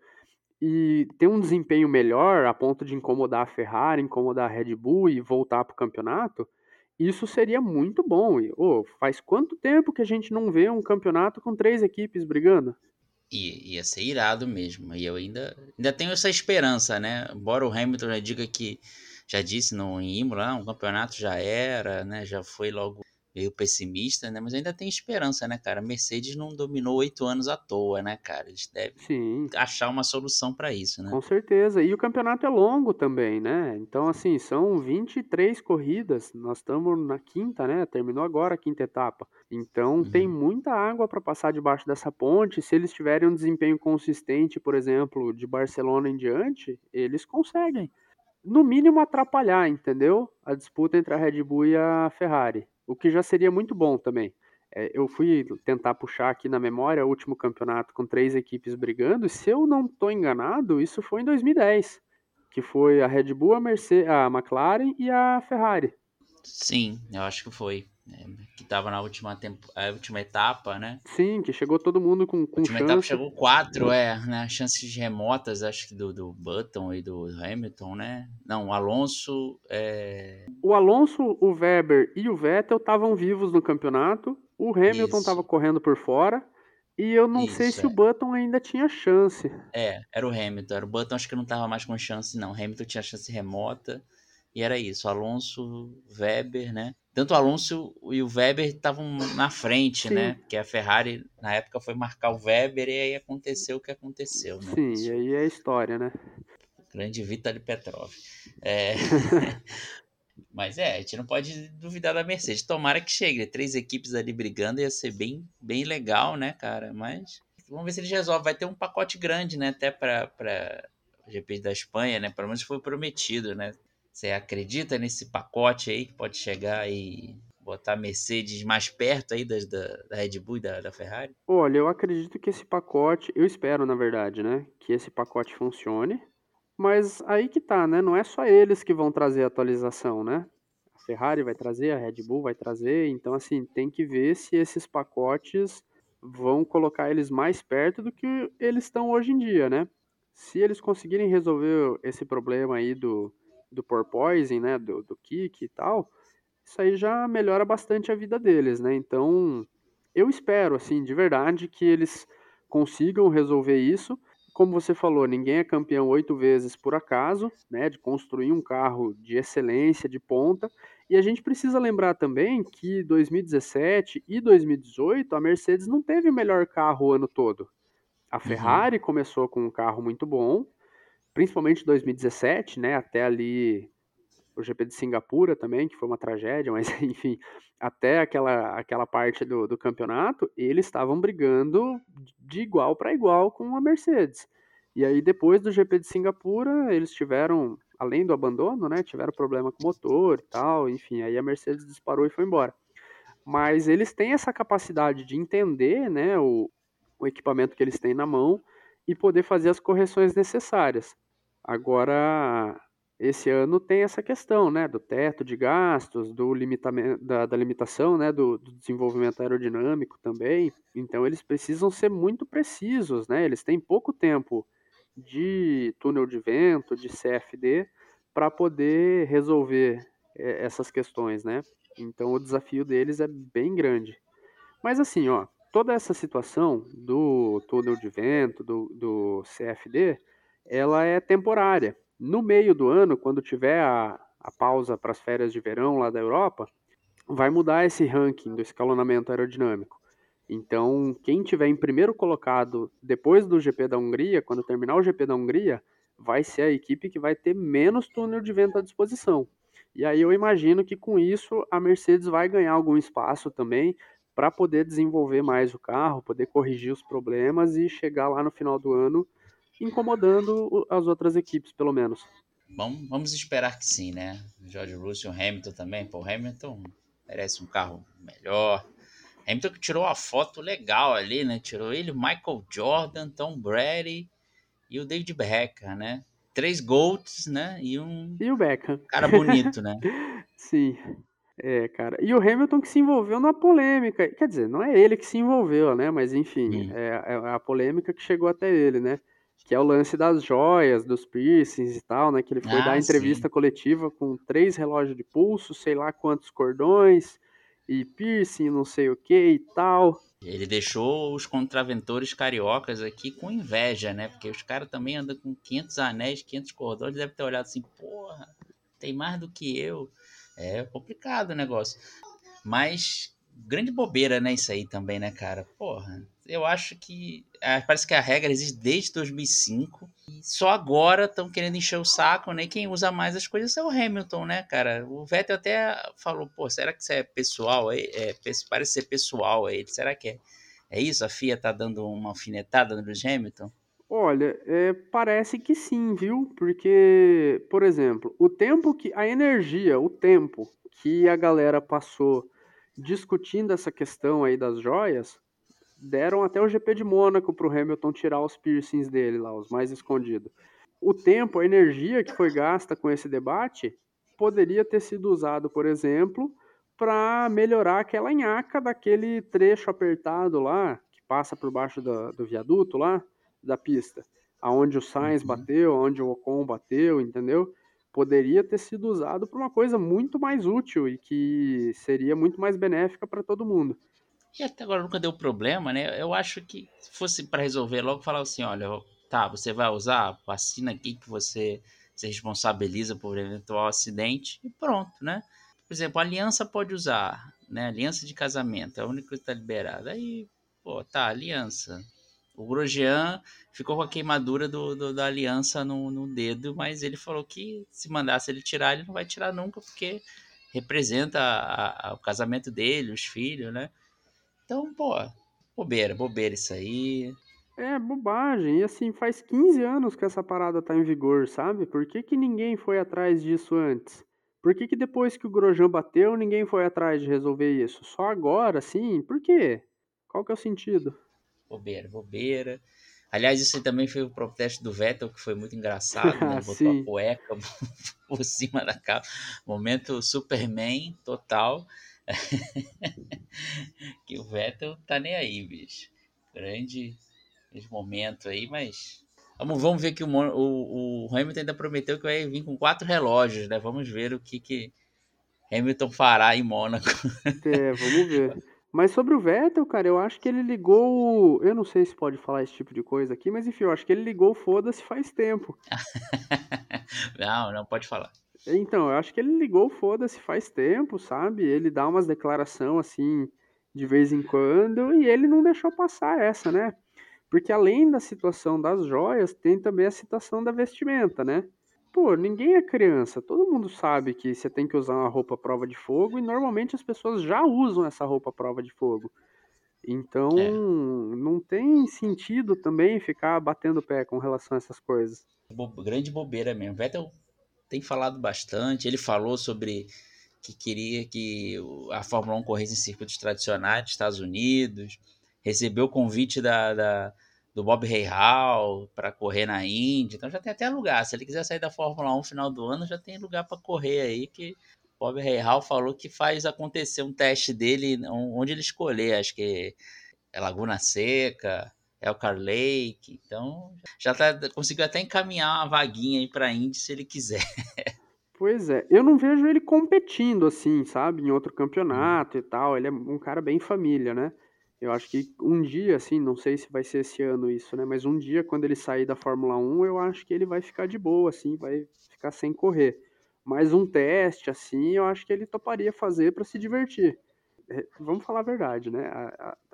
e ter um desempenho melhor a ponto de incomodar a Ferrari, incomodar a Red Bull e voltar para o campeonato, isso seria muito bom. E, oh, faz quanto tempo que a gente não vê um campeonato com três equipes brigando? I, ia ser irado mesmo. E eu ainda, ainda tenho essa esperança, né? Embora o Hamilton já diga que já disse no Imola, ah, um campeonato já era, né? Já foi logo meio pessimista, né? Mas ainda tem esperança, né, cara? Mercedes não dominou oito anos à toa, né, cara? Eles devem Sim. achar uma solução para isso, né? Com certeza. E o campeonato é longo também, né? Então, assim, são 23 corridas. Nós estamos na quinta, né? Terminou agora a quinta etapa. Então, uhum. tem muita água para passar debaixo dessa ponte. Se eles tiverem um desempenho consistente, por exemplo, de Barcelona em diante, eles conseguem no mínimo atrapalhar, entendeu? A disputa entre a Red Bull e a Ferrari o que já seria muito bom também. É, eu fui tentar puxar aqui na memória o último campeonato com três equipes brigando, se eu não estou enganado, isso foi em 2010, que foi a Red Bull, a, Mercedes, a McLaren e a Ferrari. Sim, eu acho que foi. É, que estava na última, tempo, a última etapa, né? Sim, que chegou todo mundo com, com última chance. etapa chegou quatro, é, né? Chances remotas, acho que do, do Button e do Hamilton, né? Não, o Alonso. É... O Alonso, o Weber e o Vettel estavam vivos no campeonato. O Hamilton estava correndo por fora. E eu não Isso, sei se é. o Button ainda tinha chance. É, era o Hamilton. Era o Button, acho que não estava mais com chance, não. O Hamilton tinha chance remota. E era isso, Alonso, Weber, né? Tanto o Alonso e o Weber estavam na frente, Sim. né? Porque a Ferrari, na época, foi marcar o Weber e aí aconteceu o que aconteceu, né? Sim, e aí é história, né? Grande Vitaly Petrov. É... Mas é, a gente não pode duvidar da Mercedes. Tomara que chegue. Né? Três equipes ali brigando ia ser bem, bem legal, né, cara? Mas vamos ver se eles resolvem. Vai ter um pacote grande, né? Até para o GP da Espanha, né? Pelo menos foi prometido, né? Você acredita nesse pacote aí que pode chegar e botar a Mercedes mais perto aí das, da, da Red Bull e da, da Ferrari? Olha, eu acredito que esse pacote, eu espero na verdade, né? Que esse pacote funcione mas aí que tá, né? Não é só eles que vão trazer a atualização, né? A Ferrari vai trazer, a Red Bull vai trazer, então assim, tem que ver se esses pacotes vão colocar eles mais perto do que eles estão hoje em dia, né? Se eles conseguirem resolver esse problema aí do, do porpoising, né, do, do kick e tal, isso aí já melhora bastante a vida deles, né? Então, eu espero, assim, de verdade, que eles consigam resolver isso como você falou, ninguém é campeão oito vezes por acaso, né? De construir um carro de excelência, de ponta. E a gente precisa lembrar também que 2017 e 2018 a Mercedes não teve o melhor carro o ano todo. A uhum. Ferrari uhum. começou com um carro muito bom, principalmente 2017, né? Até ali o GP de Singapura também, que foi uma tragédia, mas enfim, até aquela, aquela parte do, do campeonato, eles estavam brigando de igual para igual com a Mercedes. E aí, depois do GP de Singapura, eles tiveram, além do abandono, né, tiveram problema com o motor e tal, enfim, aí a Mercedes disparou e foi embora. Mas eles têm essa capacidade de entender, né, o, o equipamento que eles têm na mão e poder fazer as correções necessárias. Agora, esse ano tem essa questão, né, do teto de gastos, do limitamento, da, da limitação, né, do, do, desenvolvimento aerodinâmico também. Então eles precisam ser muito precisos, né? Eles têm pouco tempo de túnel de vento, de CFD, para poder resolver é, essas questões, né? Então o desafio deles é bem grande. Mas assim, ó, toda essa situação do túnel de vento, do, do CFD, ela é temporária. No meio do ano, quando tiver a, a pausa para as férias de verão lá da Europa, vai mudar esse ranking do escalonamento aerodinâmico. Então, quem tiver em primeiro colocado depois do GP da Hungria, quando terminar o GP da Hungria, vai ser a equipe que vai ter menos túnel de vento à disposição. E aí eu imagino que com isso a Mercedes vai ganhar algum espaço também para poder desenvolver mais o carro, poder corrigir os problemas e chegar lá no final do ano incomodando as outras equipes, pelo menos. Vamos, vamos esperar que sim, né? George Russell, Hamilton também. Pô, Hamilton merece um carro melhor. Hamilton que tirou uma foto legal ali, né? Tirou ele, Michael Jordan, Tom Brady e o David Beckham, né? Três Golds, né? E um. E o Beckham. Cara bonito, né? Sim. É, cara. E o Hamilton que se envolveu na polêmica. Quer dizer, não é ele que se envolveu, né? Mas enfim, é, é a polêmica que chegou até ele, né? Que é o lance das joias, dos piercings e tal, né? Que ele foi ah, dar entrevista sim. coletiva com três relógios de pulso, sei lá quantos cordões, e piercing, não sei o que e tal. Ele deixou os contraventores cariocas aqui com inveja, né? Porque os caras também andam com 500 anéis, 500 cordões, deve ter olhado assim, porra, tem mais do que eu. É complicado o negócio. Mas grande bobeira, né, isso aí também, né, cara? Porra, eu acho que é, parece que a regra existe desde 2005 e só agora estão querendo encher o saco, né? E quem usa mais as coisas é o Hamilton, né, cara? O Vettel até falou, pô, será que isso é pessoal? É, é parece ser pessoal aí. Será que é, é isso? A FIA tá dando uma alfinetada no Lewis Hamilton? Olha, é, parece que sim, viu? Porque, por exemplo, o tempo que. A energia, o tempo que a galera passou discutindo essa questão aí das joias, deram até o GP de Mônaco para o Hamilton tirar os piercings dele lá, os mais escondidos. O tempo, a energia que foi gasta com esse debate poderia ter sido usado, por exemplo, para melhorar aquela nhaca daquele trecho apertado lá, que passa por baixo do, do viaduto lá, da pista, aonde o Sainz uhum. bateu, aonde o Ocon bateu, entendeu? Poderia ter sido usado para uma coisa muito mais útil e que seria muito mais benéfica para todo mundo. E até agora nunca deu problema, né? Eu acho que se fosse para resolver logo, falar assim: olha, tá, você vai usar, assina aqui que você se responsabiliza por eventual acidente e pronto, né? Por exemplo, aliança pode usar, né? Aliança de casamento, é a única que está liberada. Aí, pô, tá, aliança. O Grosjean ficou com a queimadura do, do da aliança no, no dedo, mas ele falou que se mandasse ele tirar, ele não vai tirar nunca, porque representa a, a, o casamento dele, os filhos, né? Então, pô, bobeira, bobeira isso aí. É bobagem. E assim, faz 15 anos que essa parada tá em vigor, sabe? Por que, que ninguém foi atrás disso antes? Por que, que depois que o Grosjean bateu, ninguém foi atrás de resolver isso? Só agora, sim? Por quê? Qual que é o sentido? Bobeira, bobeira. Aliás, isso também foi o protesto do Vettel, que foi muito engraçado, né? Botou a cueca por cima da capa. Momento Superman total. que o Vettel tá nem aí, bicho. Grande momento aí, mas. Vamos, vamos ver que o, o, o, Hamilton ainda prometeu que vai vir com quatro relógios, né? Vamos ver o que, que Hamilton fará em Mônaco. É, vamos ver. Mas sobre o Vettel, cara, eu acho que ele ligou. Eu não sei se pode falar esse tipo de coisa aqui, mas enfim, eu acho que ele ligou foda-se faz tempo. não, não pode falar. Então, eu acho que ele ligou foda-se faz tempo, sabe? Ele dá umas declaração assim de vez em quando e ele não deixou passar essa, né? Porque além da situação das joias, tem também a situação da vestimenta, né? Pô, ninguém é criança. Todo mundo sabe que você tem que usar uma roupa prova de fogo e normalmente as pessoas já usam essa roupa prova de fogo. Então, é. não tem sentido também ficar batendo pé com relação a essas coisas. Bo grande bobeira mesmo. Vettel tem falado bastante. Ele falou sobre que queria que a Fórmula 1 corresse em circuitos tradicionais dos Estados Unidos. Recebeu o convite da, da do Bob Hall para correr na Indy. Então já tem até lugar. Se ele quiser sair da Fórmula 1 no final do ano, já tem lugar para correr aí que Bob Hall falou que faz acontecer um teste dele onde ele escolher, acho que é Laguna Seca, Elcar Lake. Então já tá, conseguiu até encaminhar uma vaguinha aí para Indy se ele quiser. Pois é, eu não vejo ele competindo assim, sabe, em outro campeonato e tal. Ele é um cara bem família, né? Eu acho que um dia, assim, não sei se vai ser esse ano isso, né? Mas um dia, quando ele sair da Fórmula 1, eu acho que ele vai ficar de boa, assim, vai ficar sem correr. Mas um teste, assim, eu acho que ele toparia fazer para se divertir. É, vamos falar a verdade, né?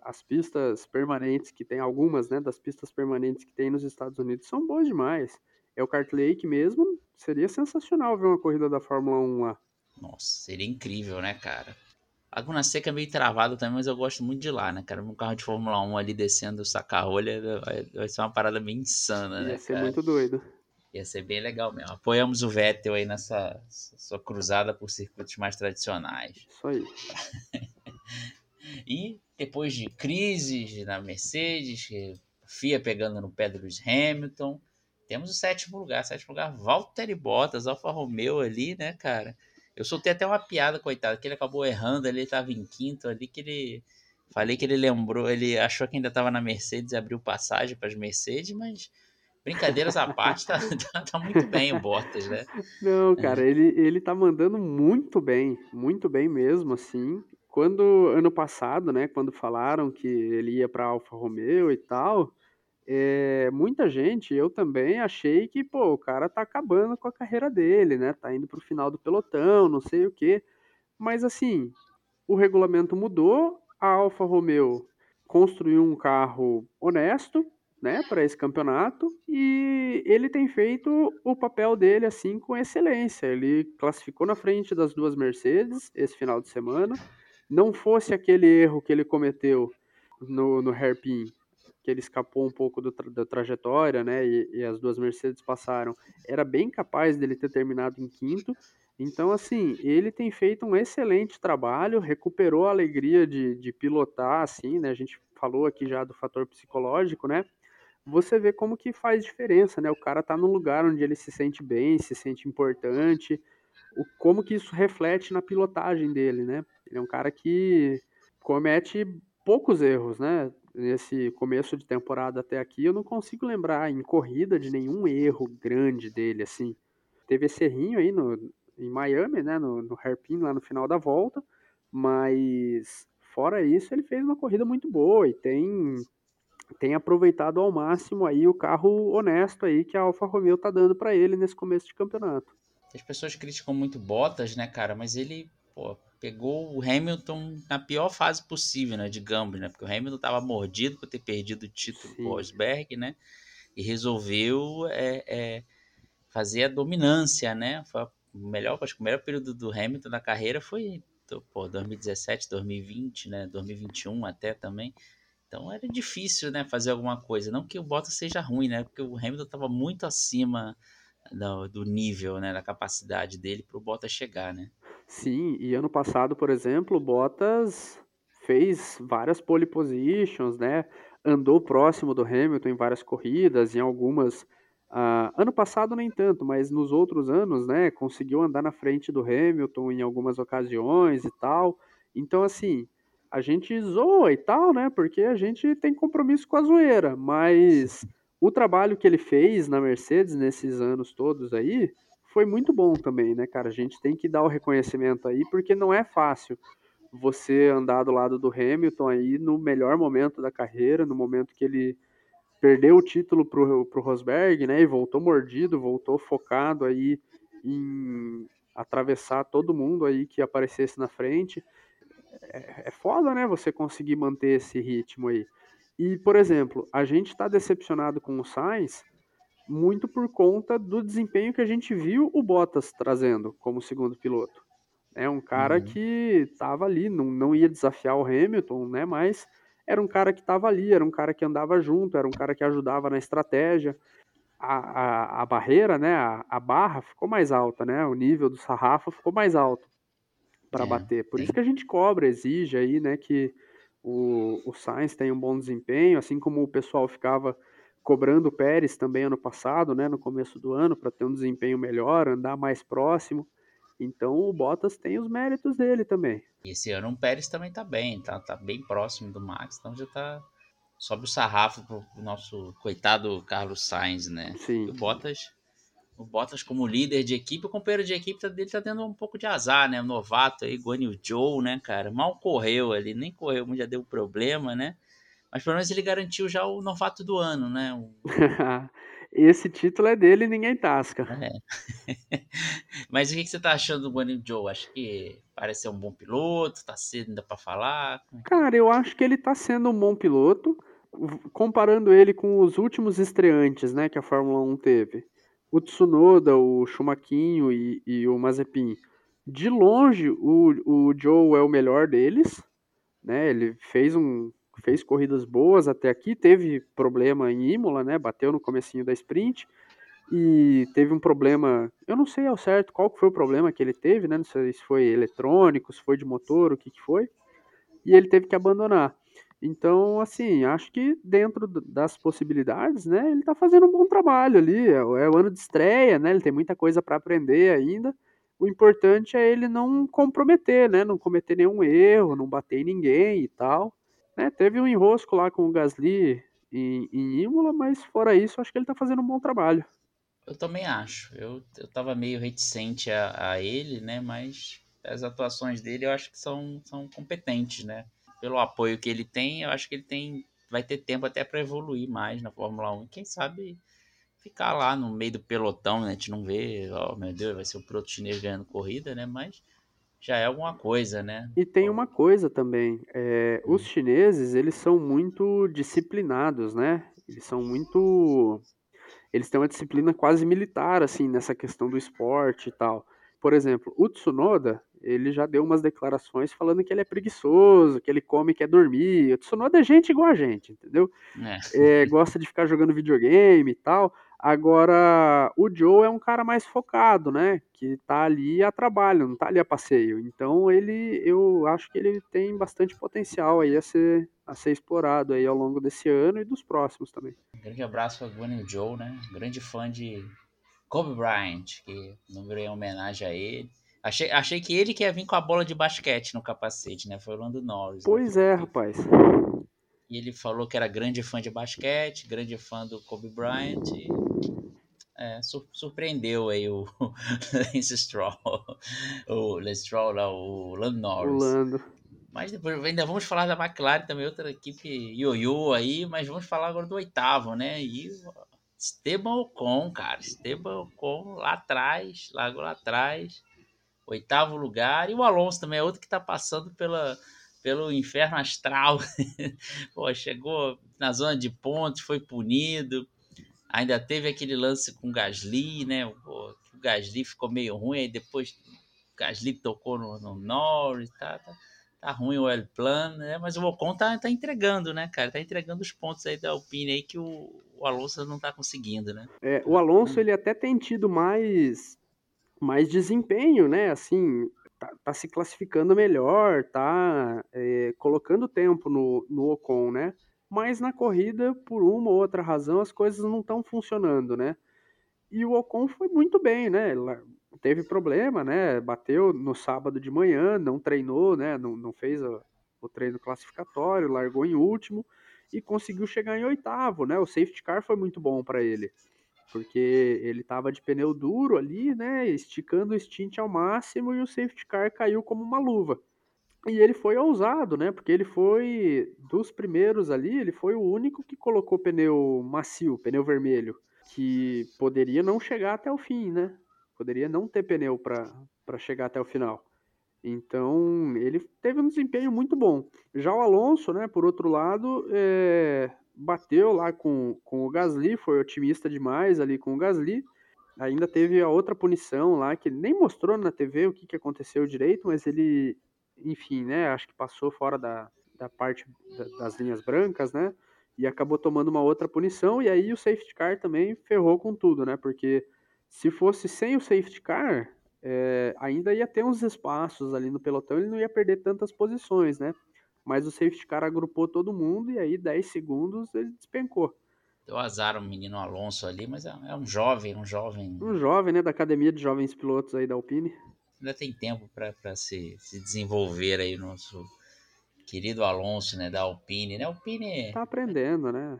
as pistas permanentes que tem, algumas, né, das pistas permanentes que tem nos Estados Unidos são boas demais. É o Kart Lake mesmo, seria sensacional ver uma corrida da Fórmula 1 lá. Nossa, seria incrível, né, cara? Laguna Seca é meio travado também, mas eu gosto muito de lá, né, cara? Um carro de Fórmula 1 ali descendo o saca-rolha vai, vai, ser uma parada bem insana, Ia né? Ia ser muito doido. Ia ser bem legal mesmo. Apoiamos o Vettel aí nessa sua cruzada por circuitos mais tradicionais. Isso aí. e depois de crises na Mercedes, FIA pegando no pé do Lewis Hamilton, temos o sétimo lugar. Sétimo lugar, Valtteri Bottas, Alfa Romeo ali, né, cara? Eu soltei até uma piada, coitado, que ele acabou errando, ele estava em quinto ali, que ele. Falei que ele lembrou, ele achou que ainda estava na Mercedes e abriu passagem para as Mercedes, mas brincadeiras à parte, tá, tá, tá, muito bem o Bottas, né? Não, cara, é. ele, ele tá mandando muito bem, muito bem mesmo, assim. Quando, ano passado, né, quando falaram que ele ia para Alfa Romeo e tal, é, muita gente, eu também achei que, pô, o cara tá acabando com a carreira dele, né? Tá indo pro final do pelotão, não sei o quê. Mas assim, o regulamento mudou, a Alfa Romeo construiu um carro honesto, né, para esse campeonato e ele tem feito o papel dele assim com excelência. Ele classificou na frente das duas Mercedes esse final de semana. Não fosse aquele erro que ele cometeu no, no hairpin que ele escapou um pouco do tra da trajetória, né? E, e, as duas Mercedes passaram. Era bem capaz dele ter terminado em quinto. Então, assim, ele tem feito um excelente trabalho, recuperou a alegria de, de pilotar, assim, né? A gente falou aqui já do fator psicológico, né? Você vê como que faz diferença, né? O cara tá num lugar onde ele se sente bem, se sente importante, o, como que isso reflete na pilotagem dele, né? Ele é um cara que comete poucos erros, né? Nesse começo de temporada até aqui, eu não consigo lembrar em corrida de nenhum erro grande dele, assim. Teve esse errinho aí no, em Miami, né, no, no hairpin lá no final da volta, mas fora isso, ele fez uma corrida muito boa e tem tem aproveitado ao máximo aí o carro honesto aí que a Alfa Romeo tá dando para ele nesse começo de campeonato. As pessoas criticam muito Bottas, né, cara, mas ele, pô, pegou o Hamilton na pior fase possível, né, digamos, né, porque o Hamilton estava mordido por ter perdido o título Sim. Rosberg, né, e resolveu é, é, fazer a dominância, né, melhor, acho que o melhor período do Hamilton na carreira foi pô, 2017, 2020, né? 2021 até também. Então era difícil, né, fazer alguma coisa. Não que o Bottas seja ruim, né? Porque o Hamilton estava muito acima do, do, nível, né, da capacidade dele para o Bottas chegar, né? Sim, e ano passado, por exemplo, Bottas fez várias pole positions, né? Andou próximo do Hamilton em várias corridas, em algumas Uh, ano passado nem tanto, mas nos outros anos, né, conseguiu andar na frente do Hamilton em algumas ocasiões e tal. Então, assim, a gente zoa e tal, né, porque a gente tem compromisso com a zoeira, mas o trabalho que ele fez na Mercedes nesses anos todos aí foi muito bom também, né, cara? A gente tem que dar o reconhecimento aí, porque não é fácil você andar do lado do Hamilton aí no melhor momento da carreira, no momento que ele perdeu o título pro, pro Rosberg, né? E voltou mordido, voltou focado aí em atravessar todo mundo aí que aparecesse na frente. É, é foda, né? Você conseguir manter esse ritmo aí. E, por exemplo, a gente está decepcionado com o Sainz muito por conta do desempenho que a gente viu o Bottas trazendo como segundo piloto. É um cara uhum. que estava ali, não, não ia desafiar o Hamilton, né? Mas era um cara que estava ali, era um cara que andava junto, era um cara que ajudava na estratégia. A, a, a barreira, né, a, a, barra ficou mais alta, né, o nível do sarrafo ficou mais alto para é, bater. Por isso que a gente cobra, exige aí, né, que o, o Sainz tenha um bom desempenho, assim como o pessoal ficava cobrando o Pérez também ano passado, né, no começo do ano, para ter um desempenho melhor, andar mais próximo. Então o Bottas tem os méritos dele também. E esse ano o Pérez também tá bem, tá, tá bem próximo do Max, então já tá. Sobe o sarrafo pro, pro nosso coitado Carlos Sainz, né? Sim. E o Bottas. O Bottas como líder de equipe, o companheiro de equipe dele tá tendo um pouco de azar, né? O novato aí, Guan Yu Zhou, né, cara? Mal correu ali, nem correu, já deu problema, né? Mas pelo menos ele garantiu já o novato do ano, né? O... esse título é dele e ninguém tasca. É. Mas o que você tá achando do Guanyu Joe? Acho que parece ser um bom piloto, tá cedo ainda para falar. É Cara, eu acho que ele tá sendo um bom piloto, comparando ele com os últimos estreantes, né, que a Fórmula 1 teve. O Tsunoda, o Schumaquinho e, e o Mazepin. De longe, o, o Joe é o melhor deles, né? Ele fez um, fez corridas boas até aqui, teve problema em Imola, né? Bateu no comecinho da sprint e teve um problema, eu não sei ao certo qual foi o problema que ele teve, né? Não sei se foi eletrônico, se foi de motor, o que que foi. E ele teve que abandonar. Então, assim, acho que dentro das possibilidades, né, ele tá fazendo um bom trabalho ali. É, é o ano de estreia, né? Ele tem muita coisa para aprender ainda. O importante é ele não comprometer, né? Não cometer nenhum erro, não bater em ninguém e tal. Né, teve um enrosco lá com o Gasly em, em Imola, mas fora isso, acho que ele está fazendo um bom trabalho. Eu também acho. Eu, eu tava meio reticente a, a ele, né? Mas as atuações dele eu acho que são, são competentes, né? Pelo apoio que ele tem, eu acho que ele tem vai ter tempo até para evoluir mais na Fórmula 1. Quem sabe ficar lá no meio do pelotão, né? A gente não vê, oh meu Deus, vai ser o piloto chinês ganhando corrida, né? Mas já é alguma coisa, né? E tem uma coisa também, é, os hum. chineses, eles são muito disciplinados, né? Eles são muito... Eles têm uma disciplina quase militar, assim, nessa questão do esporte e tal. Por exemplo, o Tsunoda, ele já deu umas declarações falando que ele é preguiçoso, que ele come e quer dormir. O Tsunoda é gente igual a gente, entendeu? É. É, gosta de ficar jogando videogame e tal. Agora, o Joe é um cara mais focado, né? Que tá ali a trabalho, não tá ali a passeio. Então, ele, eu acho que ele tem bastante potencial aí a ser, a ser explorado aí ao longo desse ano e dos próximos também. Um grande abraço para Gwen Joe, né? grande fã de Kobe Bryant, que número em homenagem a ele. Achei, achei que ele que ia vir com a bola de basquete no capacete, né? Foi o Lando Norris. Né? Pois né? é, rapaz. E ele falou que era grande fã de basquete, grande fã do Kobe Bryant. E, é, sur surpreendeu aí o Lance Stroll. O Lance Stroll, não, o Lando Norris. Mas depois ainda vamos falar da McLaren também, outra equipe ioiô aí, mas vamos falar agora do oitavo, né? E Esteban Ocon, cara. Esteban Ocon lá atrás, largou lá atrás. Oitavo lugar. E o Alonso também é outro que tá passando pela pelo inferno astral. Pô, chegou na zona de pontos, foi punido. Ainda teve aquele lance com Gasly, né? Pô, o Gasly ficou meio ruim, aí depois o Gasly tocou no, no Norris, tá, tá, tá ruim o El Plan, né? Mas o Ocon tá, tá entregando, né, cara? Tá entregando os pontos aí da Alpine aí que o, o Alonso não tá conseguindo, né? É, o Alonso, ele até tem tido mais, mais desempenho, né? Assim, tá, tá se classificando melhor, tá é, colocando tempo no, no Ocon, né? Mas na corrida, por uma ou outra razão, as coisas não estão funcionando, né? E o Ocon foi muito bem, né? Teve problema, né? Bateu no sábado de manhã, não treinou, né? Não, não fez o, o treino classificatório, largou em último e conseguiu chegar em oitavo, né? O safety car foi muito bom para ele, porque ele estava de pneu duro ali, né? Esticando o stint ao máximo e o safety car caiu como uma luva. E ele foi ousado, né? Porque ele foi dos primeiros ali, ele foi o único que colocou pneu macio, pneu vermelho que poderia não chegar até o fim, né? Poderia não ter pneu para chegar até o final. Então, ele teve um desempenho muito bom. Já o Alonso, né, por outro lado, é, bateu lá com, com o Gasly, foi otimista demais ali com o Gasly. Ainda teve a outra punição lá, que nem mostrou na TV o que, que aconteceu direito, mas ele, enfim, né, acho que passou fora da, da parte das linhas brancas, né? e acabou tomando uma outra punição, e aí o safety car também ferrou com tudo, né? Porque se fosse sem o safety car, é, ainda ia ter uns espaços ali no pelotão, ele não ia perder tantas posições, né? Mas o safety car agrupou todo mundo e aí 10 segundos ele despencou. Deu azar o menino Alonso ali, mas é, é um jovem, um jovem. Um jovem, né? Da academia de jovens pilotos aí da Alpine. Ainda tem tempo para se, se desenvolver aí no nosso querido Alonso, né, da Alpine, né? Alpine tá aprendendo, né?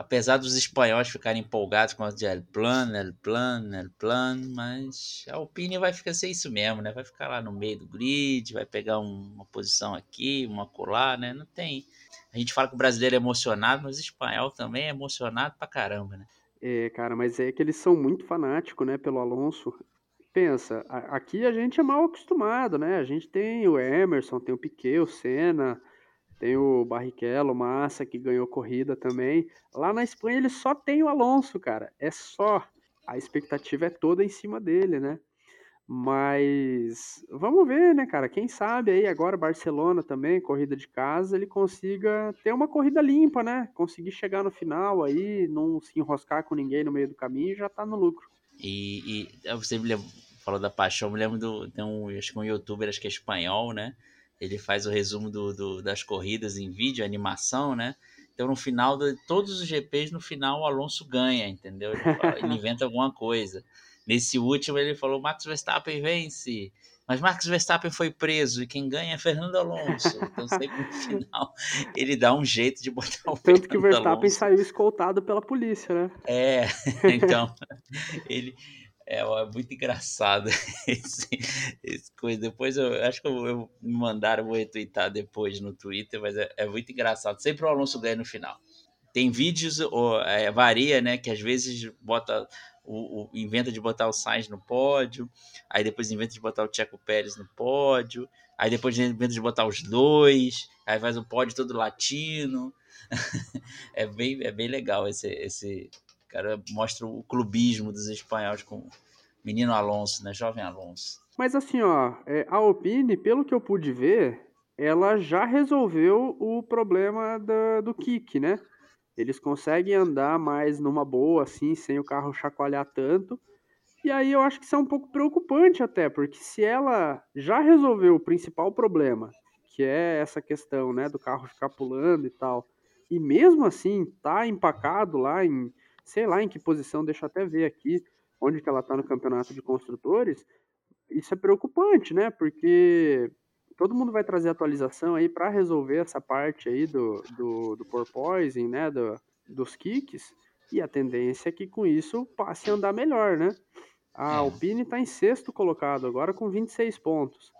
Apesar dos espanhóis ficarem empolgados com de El Plan, El Plan, El Plan, mas a Alpine vai ficar ser isso mesmo, né? Vai ficar lá no meio do grid, vai pegar uma posição aqui, uma colar, né? Não tem. A gente fala que o brasileiro é emocionado, mas o espanhol também é emocionado pra caramba, né? É, cara, mas é que eles são muito fanáticos, né, pelo Alonso. Pensa, aqui a gente é mal acostumado, né? A gente tem o Emerson, tem o Piquet, o Senna, tem o Barrichello, Massa, que ganhou corrida também. Lá na Espanha ele só tem o Alonso, cara. É só. A expectativa é toda em cima dele, né? Mas vamos ver, né, cara? Quem sabe aí agora Barcelona também, corrida de casa, ele consiga ter uma corrida limpa, né? Conseguir chegar no final aí, não se enroscar com ninguém no meio do caminho já tá no lucro. E, e você me lembra, falou da paixão, me lembro do. Um, acho que um youtuber, acho que é espanhol, né? Ele faz o resumo do, do, das corridas em vídeo, animação, né? Então, no final de todos os GPs, no final o Alonso ganha, entendeu? Ele, ele inventa alguma coisa. Nesse último, ele falou: Max Verstappen vence. Mas Max Verstappen foi preso e quem ganha é Fernando Alonso. Então, sempre no final, ele dá um jeito de botar o Tanto Fernando que o Verstappen Alonso. saiu escoltado pela polícia, né? É, então, ele. É, é muito engraçado esse, esse, coisa. Depois eu acho que eu, me mandaram, vou retweetar depois no Twitter, mas é, é, muito engraçado. Sempre o Alonso ganha no final. Tem vídeos, ou, é, varia, né? Que às vezes bota o, o, inventa de botar o Sainz no pódio, aí depois inventa de botar o Checo Pérez no pódio, aí depois inventa de botar os dois, aí faz o pódio todo latino. é, bem, é bem legal esse, esse cara mostra o clubismo dos espanhóis com o menino Alonso, né, jovem Alonso. Mas assim, ó, é, a Alpine, pelo que eu pude ver, ela já resolveu o problema da, do kick, né? Eles conseguem andar mais numa boa, assim, sem o carro chacoalhar tanto. E aí eu acho que isso é um pouco preocupante até, porque se ela já resolveu o principal problema, que é essa questão, né, do carro ficar pulando e tal, e mesmo assim tá empacado lá em, sei lá em que posição, deixa eu até ver aqui onde que ela tá no campeonato de construtores, isso é preocupante, né? Porque todo mundo vai trazer atualização aí para resolver essa parte aí do, do, do porpoising, né, do, dos kicks, e a tendência é que com isso passe a andar melhor, né? A é. Alpine está em sexto colocado agora com 26 pontos.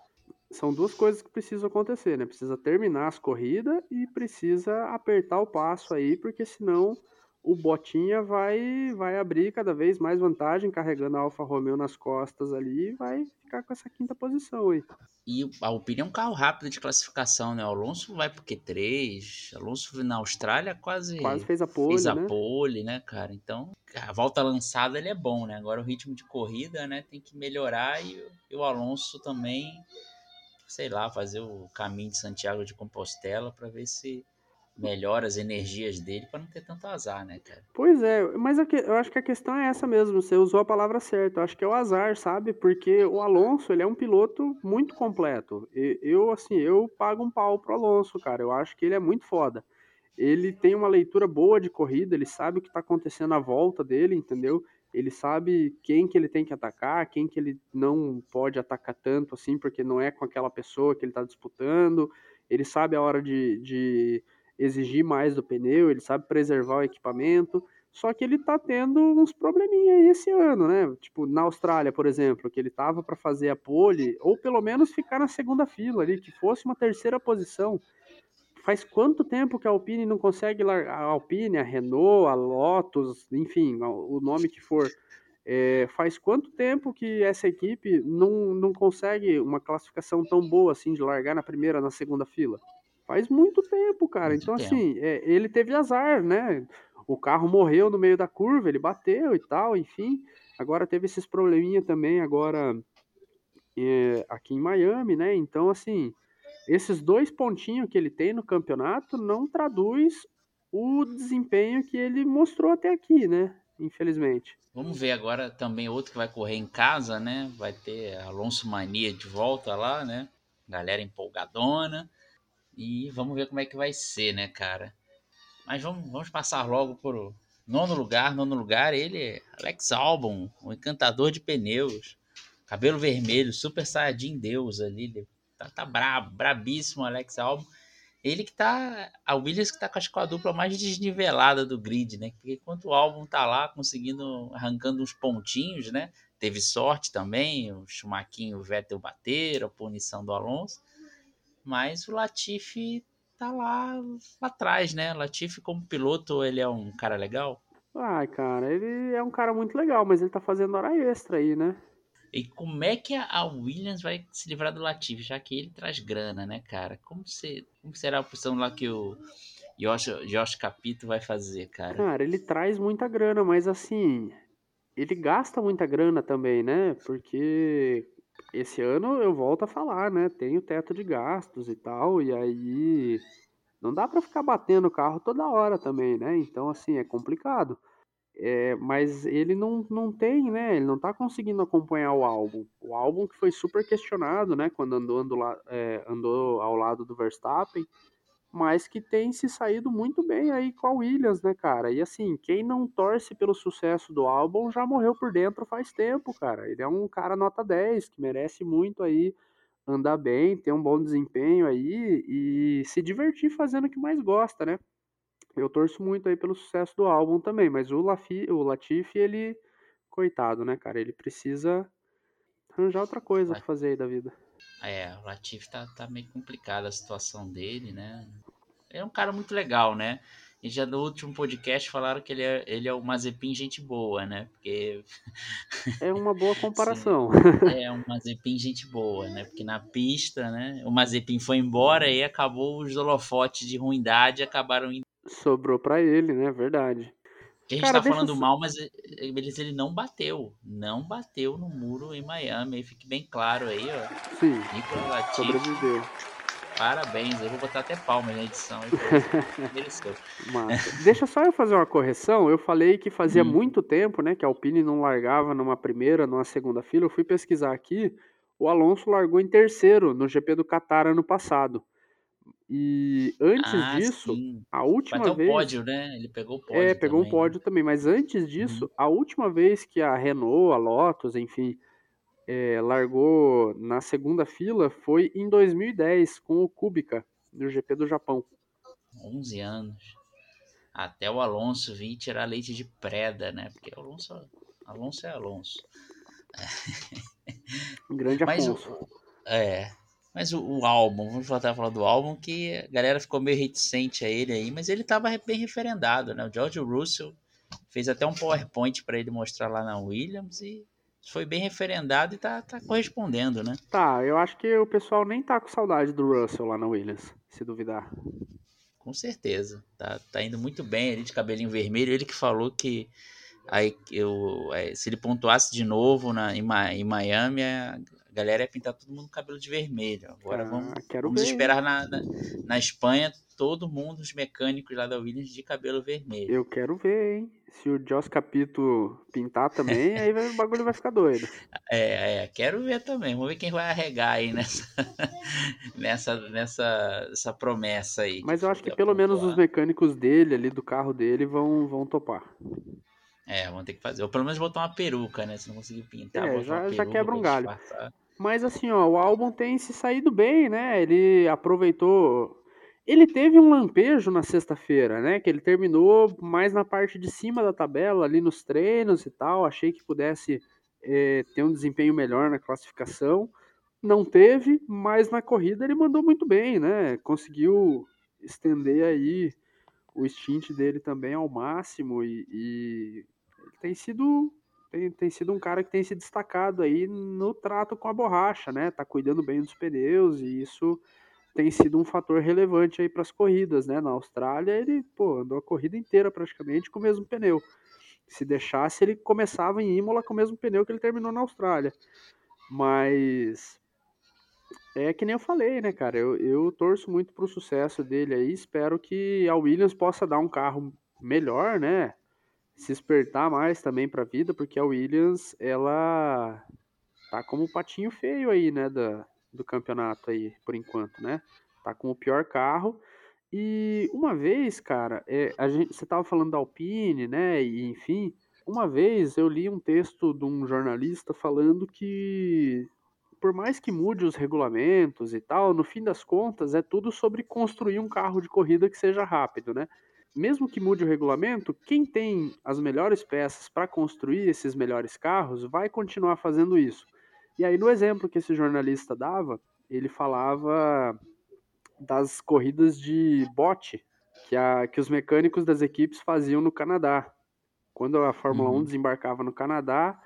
São duas coisas que precisam acontecer, né? Precisa terminar as corridas e precisa apertar o passo aí, porque senão o Botinha vai vai abrir cada vez mais vantagem, carregando a Alfa Romeo nas costas ali e vai ficar com essa quinta posição aí. E a Alpine é um carro rápido de classificação, né? O Alonso vai pro Q3, Alonso na Austrália quase, quase fez a pole, fez a né? pole, né, cara? Então, a volta lançada ele é bom, né? Agora o ritmo de corrida, né, tem que melhorar e, e o Alonso também, sei lá, fazer o caminho de Santiago de Compostela para ver se melhora as energias dele para não ter tanto azar, né, cara? Pois é, mas eu acho que a questão é essa mesmo, você usou a palavra certa, eu acho que é o azar, sabe? Porque o Alonso, ele é um piloto muito completo. Eu, assim, eu pago um pau pro Alonso, cara, eu acho que ele é muito foda. Ele tem uma leitura boa de corrida, ele sabe o que tá acontecendo à volta dele, entendeu? Ele sabe quem que ele tem que atacar, quem que ele não pode atacar tanto assim, porque não é com aquela pessoa que ele tá disputando. Ele sabe a hora de, de exigir mais do pneu, ele sabe preservar o equipamento, só que ele tá tendo uns probleminha aí esse ano, né? Tipo, na Austrália, por exemplo, que ele tava para fazer a pole, ou pelo menos ficar na segunda fila ali, que fosse uma terceira posição. Faz quanto tempo que a Alpine não consegue largar? A Alpine, a Renault, a Lotus, enfim, o nome que for. É, faz quanto tempo que essa equipe não, não consegue uma classificação tão boa assim de largar na primeira, na segunda fila? Faz muito tempo, cara. Muito então, tempo. assim, é, ele teve azar, né? O carro morreu no meio da curva, ele bateu e tal, enfim. Agora teve esses probleminha também agora é, aqui em Miami, né? Então, assim, esses dois pontinhos que ele tem no campeonato não traduz o desempenho que ele mostrou até aqui, né? Infelizmente. Vamos ver agora também outro que vai correr em casa, né? Vai ter Alonso Mania de volta lá, né? Galera empolgadona. E vamos ver como é que vai ser, né, cara? Mas vamos, vamos passar logo por nono lugar. Nono lugar, ele é Alex Albon, o encantador de pneus. Cabelo vermelho, super saiyajin Deus ali. Tá, tá brabo, brabíssimo Alex Albon. Ele que tá. A Williams que tá com, acho, com a dupla mais desnivelada do grid, né? Porque enquanto o Albon tá lá conseguindo, arrancando uns pontinhos, né? Teve sorte também, o Schumacher e o Vettel bateram, a punição do Alonso mas o Latifi tá lá, lá atrás, né? O Latifi como piloto, ele é um cara legal? Ai, cara, ele é um cara muito legal, mas ele tá fazendo hora extra aí, né? E como é que a Williams vai se livrar do Latifi, já que ele traz grana, né, cara? Como, se, como será a opção lá que o Josh, Josh Capito vai fazer, cara? Cara, ele traz muita grana, mas assim, ele gasta muita grana também, né? Porque esse ano eu volto a falar, né? Tem o teto de gastos e tal, e aí não dá para ficar batendo o carro toda hora também, né? Então, assim, é complicado. É, mas ele não, não tem, né? Ele não tá conseguindo acompanhar o álbum. O álbum que foi super questionado, né? Quando andou, andou, é, andou ao lado do Verstappen mas que tem se saído muito bem aí com a Williams, né, cara? E assim, quem não torce pelo sucesso do álbum já morreu por dentro faz tempo, cara. Ele é um cara nota 10, que merece muito aí andar bem, ter um bom desempenho aí e se divertir fazendo o que mais gosta, né? Eu torço muito aí pelo sucesso do álbum também, mas o, Lafi, o Latifi, ele, coitado, né, cara? Ele precisa arranjar outra coisa pra fazer aí da vida. É, o Latif tá, tá meio complicada a situação dele, né? É um cara muito legal, né? E já no último podcast falaram que ele é, ele é o Mazepin gente boa, né? Porque. É uma boa comparação. é um Mazepin gente boa, né? Porque na pista, né? O Mazepin foi embora e acabou os holofotes de ruindade acabaram indo. Sobrou para ele, né? Verdade. A gente Cara, tá falando mal, mas ele, ele não bateu. Não bateu no muro em Miami. Fique bem claro aí, ó. Sim. Nicolas sobreviveu. Parabéns, eu vou botar até palmas na edição. Deixa só eu fazer uma correção. Eu falei que fazia hum. muito tempo, né, que a Alpine não largava numa primeira, numa segunda fila. Eu fui pesquisar aqui. O Alonso largou em terceiro no GP do Qatar ano passado. E antes ah, disso, sim. a última Bateu vez. o pódio, né? Ele pegou o pódio. É, pegou também. um pódio também. Mas antes disso, uhum. a última vez que a Renault, a Lotus, enfim, é, largou na segunda fila foi em 2010 com o Kubica, no GP do Japão. 11 anos. Até o Alonso vir tirar leite de preda, né? Porque Alonso, Alonso é Alonso. grande Afonso. Mas, é, Mas o, o, álbum, vamos voltar a falar do álbum, que a galera ficou meio reticente a ele aí, mas ele estava bem referendado, né? O George Russell fez até um PowerPoint para ele mostrar lá na Williams e foi bem referendado e tá, tá correspondendo, né? Tá, eu acho que o pessoal nem tá com saudade do Russell lá na Williams, se duvidar. Com certeza. Tá, tá indo muito bem ele de cabelinho vermelho. Ele que falou que aí eu, é, se ele pontuasse de novo na, em, em Miami, a galera ia pintar todo mundo cabelo de vermelho. Agora ah, vamos, vamos esperar na, na, na, Espanha todo mundo, os mecânicos lá da Williams, de cabelo vermelho. Eu quero ver, hein? Se o Joss Capito pintar também, aí o bagulho vai ficar doido. É, é, quero ver também. Vamos ver quem vai arregar aí nessa, nessa, nessa, nessa promessa aí. Mas eu acho que pelo menos os mecânicos dele, ali do carro dele, vão, vão topar. É, vão ter que fazer. Ou pelo menos botar uma peruca, né? Se não conseguir pintar. É, já, já quebra um galho. Disfarçar. Mas assim, ó, o álbum tem se saído bem, né? Ele aproveitou. Ele teve um lampejo na sexta-feira, né? Que ele terminou mais na parte de cima da tabela, ali nos treinos e tal. Achei que pudesse é, ter um desempenho melhor na classificação. Não teve, mas na corrida ele mandou muito bem, né? Conseguiu estender aí o stint dele também ao máximo e, e tem sido tem, tem sido um cara que tem se destacado aí no trato com a borracha, né? Tá cuidando bem dos pneus e isso tem sido um fator relevante aí para as corridas, né? Na Austrália ele, pô, andou a corrida inteira praticamente com o mesmo pneu. Se deixasse, ele começava em Imola com o mesmo pneu que ele terminou na Austrália. Mas é que nem eu falei, né, cara? Eu, eu torço muito pro sucesso dele aí. Espero que a Williams possa dar um carro melhor, né? Se espertar mais também para a vida, porque a Williams, ela tá como um patinho feio aí, né, da, do campeonato aí, por enquanto, né? Tá com o pior carro. E uma vez, cara, é, a gente, você tava falando da Alpine, né, e enfim, uma vez eu li um texto de um jornalista falando que por mais que mude os regulamentos e tal, no fim das contas é tudo sobre construir um carro de corrida que seja rápido, né? Mesmo que mude o regulamento, quem tem as melhores peças para construir esses melhores carros vai continuar fazendo isso. E aí, no exemplo que esse jornalista dava, ele falava das corridas de bote que, a, que os mecânicos das equipes faziam no Canadá. Quando a Fórmula uhum. 1 desembarcava no Canadá,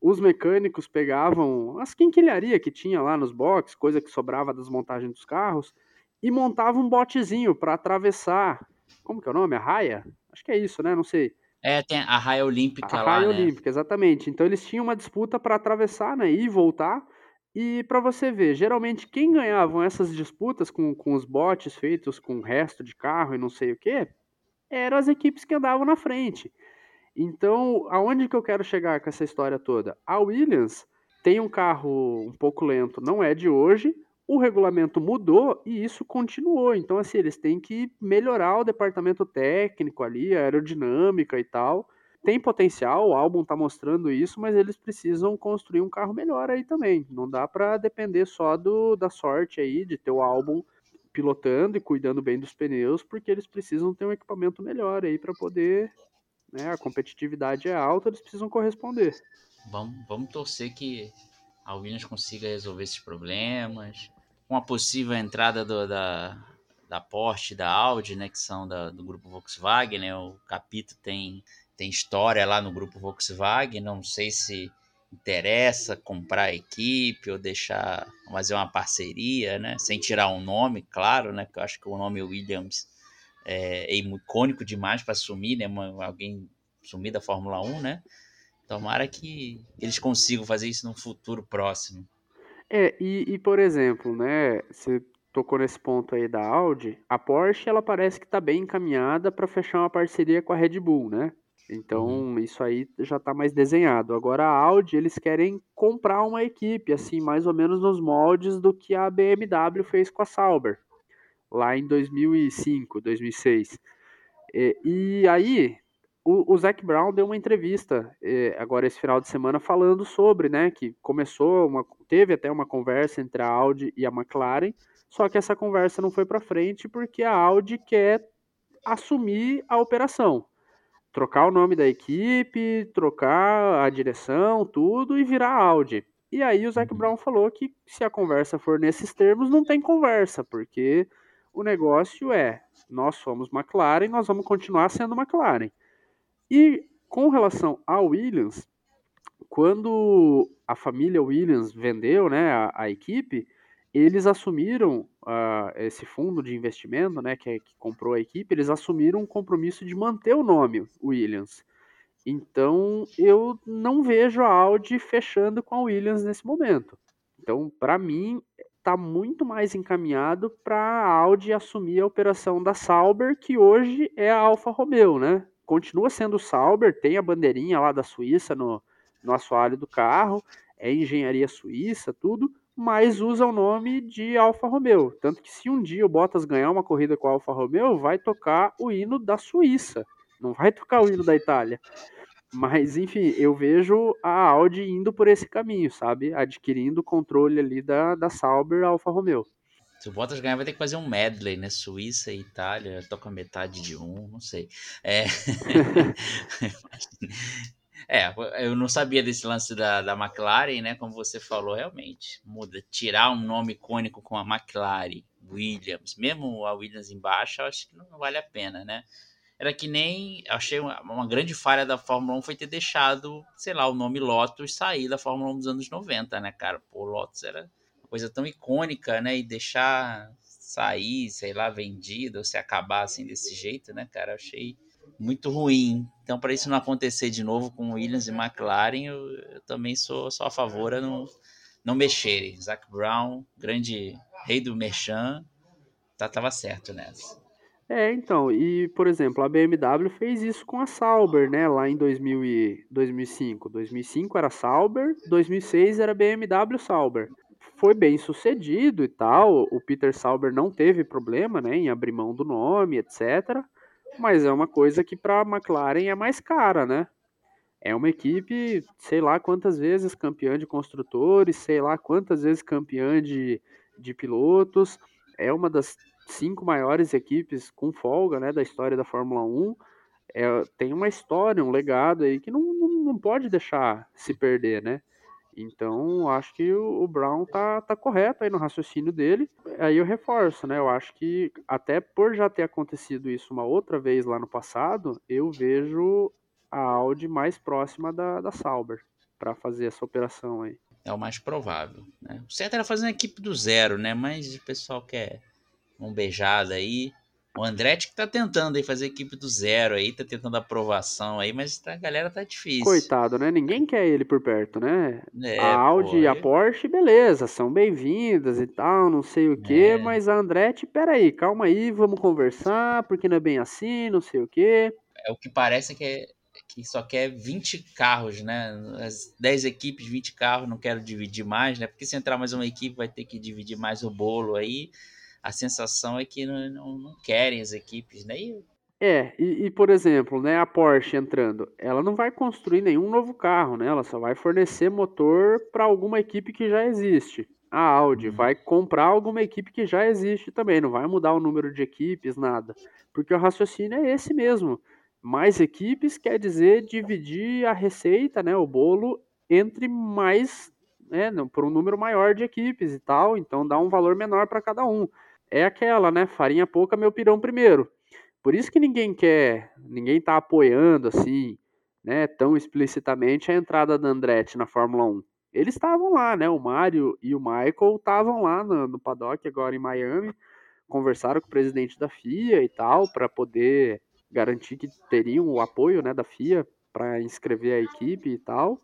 os mecânicos pegavam as quinquilharia que tinha lá nos boxes, coisa que sobrava das montagens dos carros, e montavam um botezinho para atravessar como que é o nome? A raia? Acho que é isso, né? Não sei. É, tem a raia olímpica a lá, raia né? olímpica, exatamente. Então eles tinham uma disputa para atravessar, né? E voltar. E para você ver, geralmente quem ganhavam essas disputas com, com os botes feitos com o resto de carro e não sei o que, eram as equipes que andavam na frente. Então, aonde que eu quero chegar com essa história toda? A Williams tem um carro um pouco lento, não é de hoje, o regulamento mudou e isso continuou. Então, assim, eles têm que melhorar o departamento técnico ali, a aerodinâmica e tal. Tem potencial, o álbum está mostrando isso, mas eles precisam construir um carro melhor aí também. Não dá para depender só do, da sorte aí de ter o álbum pilotando e cuidando bem dos pneus, porque eles precisam ter um equipamento melhor aí para poder. Né, a competitividade é alta, eles precisam corresponder. Vamos, vamos torcer que a Williams consiga resolver esses problemas com a possível entrada do, da, da Porsche da Audi, né, que são da, do grupo Volkswagen, né, o Capito tem, tem história lá no grupo Volkswagen, não sei se interessa comprar a equipe ou deixar fazer uma parceria, né, sem tirar um nome, claro, né, que eu acho que o nome Williams é, é icônico demais para assumir, né, uma, alguém sumir da Fórmula 1, né, tomara que eles consigam fazer isso no futuro próximo. É, e, e por exemplo, né, você tocou nesse ponto aí da Audi, a Porsche ela parece que está bem encaminhada para fechar uma parceria com a Red Bull, né? Então uhum. isso aí já está mais desenhado. Agora a Audi eles querem comprar uma equipe, assim, mais ou menos nos moldes do que a BMW fez com a Sauber, lá em 2005, 2006. E, e aí o, o Zac Brown deu uma entrevista eh, agora esse final de semana falando sobre, né, que começou uma, teve até uma conversa entre a Audi e a McLaren, só que essa conversa não foi para frente porque a Audi quer assumir a operação, trocar o nome da equipe, trocar a direção, tudo e virar Audi. E aí o Zac Uhum. Brown falou que se a conversa for nesses termos, não tem conversa, porque o negócio é, nós somos McLaren, nós vamos continuar sendo McLaren. E com relação a Williams, quando a família Williams vendeu né, a, a equipe, eles assumiram uh, esse fundo de investimento, né, que, que, comprou a equipe, eles assumiram um compromisso de manter o nome Williams. Então, eu não vejo a Audi fechando com a Williams nesse momento. Então, para mim, está muito mais encaminhado para a Audi assumir a operação da Sauber, que hoje é a Alfa Romeo, né? Continua sendo Sauber, tem a bandeirinha lá da Suíça no, no assoalho do carro, é engenharia suíça, tudo, mas usa o nome de Alfa Romeo. Tanto que se um dia o Bottas ganhar uma corrida com a Alfa Romeo, vai tocar o hino da Suíça, não vai tocar o hino da Itália. Mas, enfim, eu vejo a Audi indo por esse caminho, sabe? Adquirindo o controle ali da, da Sauber Alfa Romeo. Se o Bottas ganhar, vai ter que fazer um medley, né? Suíça e Itália, toca metade de um, não sei. É. é, eu não sabia desse lance da, da McLaren, né? Como você falou, realmente. Muda. Tirar um nome icônico com a McLaren, Williams, mesmo a Williams embaixo, acho que não vale a pena, né? era que nem. Achei uma, uma, grande falha da Fórmula 1 foi ter deixado, sei lá, o nome Lotus sair da Fórmula 1 dos anos 90, né, cara? Pô, Lotus era uma coisa tão icônica, né? E deixar sair, sei lá, vendido ou se acabar assim desse jeito, né, cara? achei muito ruim. Então, para isso não acontecer de novo com Williams e McLaren, eu, eu também sou, a favor a não, não mexerem. Zac Brown, grande rei do merchan, tá, tava certo nessa. É, então, e por exemplo, a BMW fez isso com a Sauber, né, lá em 2000 e 2005. 2005 era Sauber, 2006 era BMW Sauber. Foi bem sucedido e tal, o Peter Sauber não teve problema, né, em abrir mão do nome, etc. Mas é uma coisa que para a McLaren é mais cara, né? É uma equipe, sei lá quantas vezes campeã de construtores, sei lá quantas vezes campeã de, de pilotos. É uma das cinco maiores equipes com folga né, da história da Fórmula 1. É, tem uma história, um legado aí que não, não, não pode deixar se perder, né? Então, acho que o, Brown tá, tá correto aí no raciocínio dele. Aí eu reforço, né? Eu acho que até por já ter acontecido isso uma outra vez lá no passado, eu vejo a Audi mais próxima da, da Sauber para fazer essa operação aí. É o mais provável, né? O certo era fazer uma equipe do zero, né? Mas o pessoal quer um beijada aí. O Andretti que tá tentando aí fazer equipe do zero aí, tá tentando aprovação aí, mas a galera tá difícil. Coitado, né? Ninguém quer ele por perto, né? É, a Audi pô, e a Porsche, beleza, são bem-vindas e tal, não sei o quê, é. mas a Andretti, peraí, calma aí, vamos conversar, porque não é bem assim, não sei o quê. É o que parece que é que só quer 20 carros, né? As 10 equipes, 20 carros, não quero dividir mais, né? Porque se entrar mais uma equipe vai ter que dividir mais o bolo aí a sensação é que não, não, não querem as equipes, né? E... É, e, e, por exemplo, né, a Porsche entrando, ela não vai construir nenhum novo carro, né? Ela só vai fornecer motor para alguma equipe que já existe. A Audi uhum. vai comprar alguma equipe que já existe também, não vai mudar o número de equipes, nada. Porque o raciocínio é esse mesmo. Mais equipes quer dizer dividir a receita, né, o bolo, entre mais, né, por um número maior de equipes e tal, então dá um valor menor para cada um é aquela, né? Farinha pouca, meu pirão primeiro. Por isso que ninguém quer, ninguém tá apoiando assim, né, tão explicitamente a entrada da Andretti na Fórmula 1. Eles estavam lá, né? O Mário e o Michael estavam lá no, no paddock agora em Miami, conversaram com o presidente da FIA e tal, para poder garantir que teriam o apoio, né, da FIA para inscrever a equipe e tal.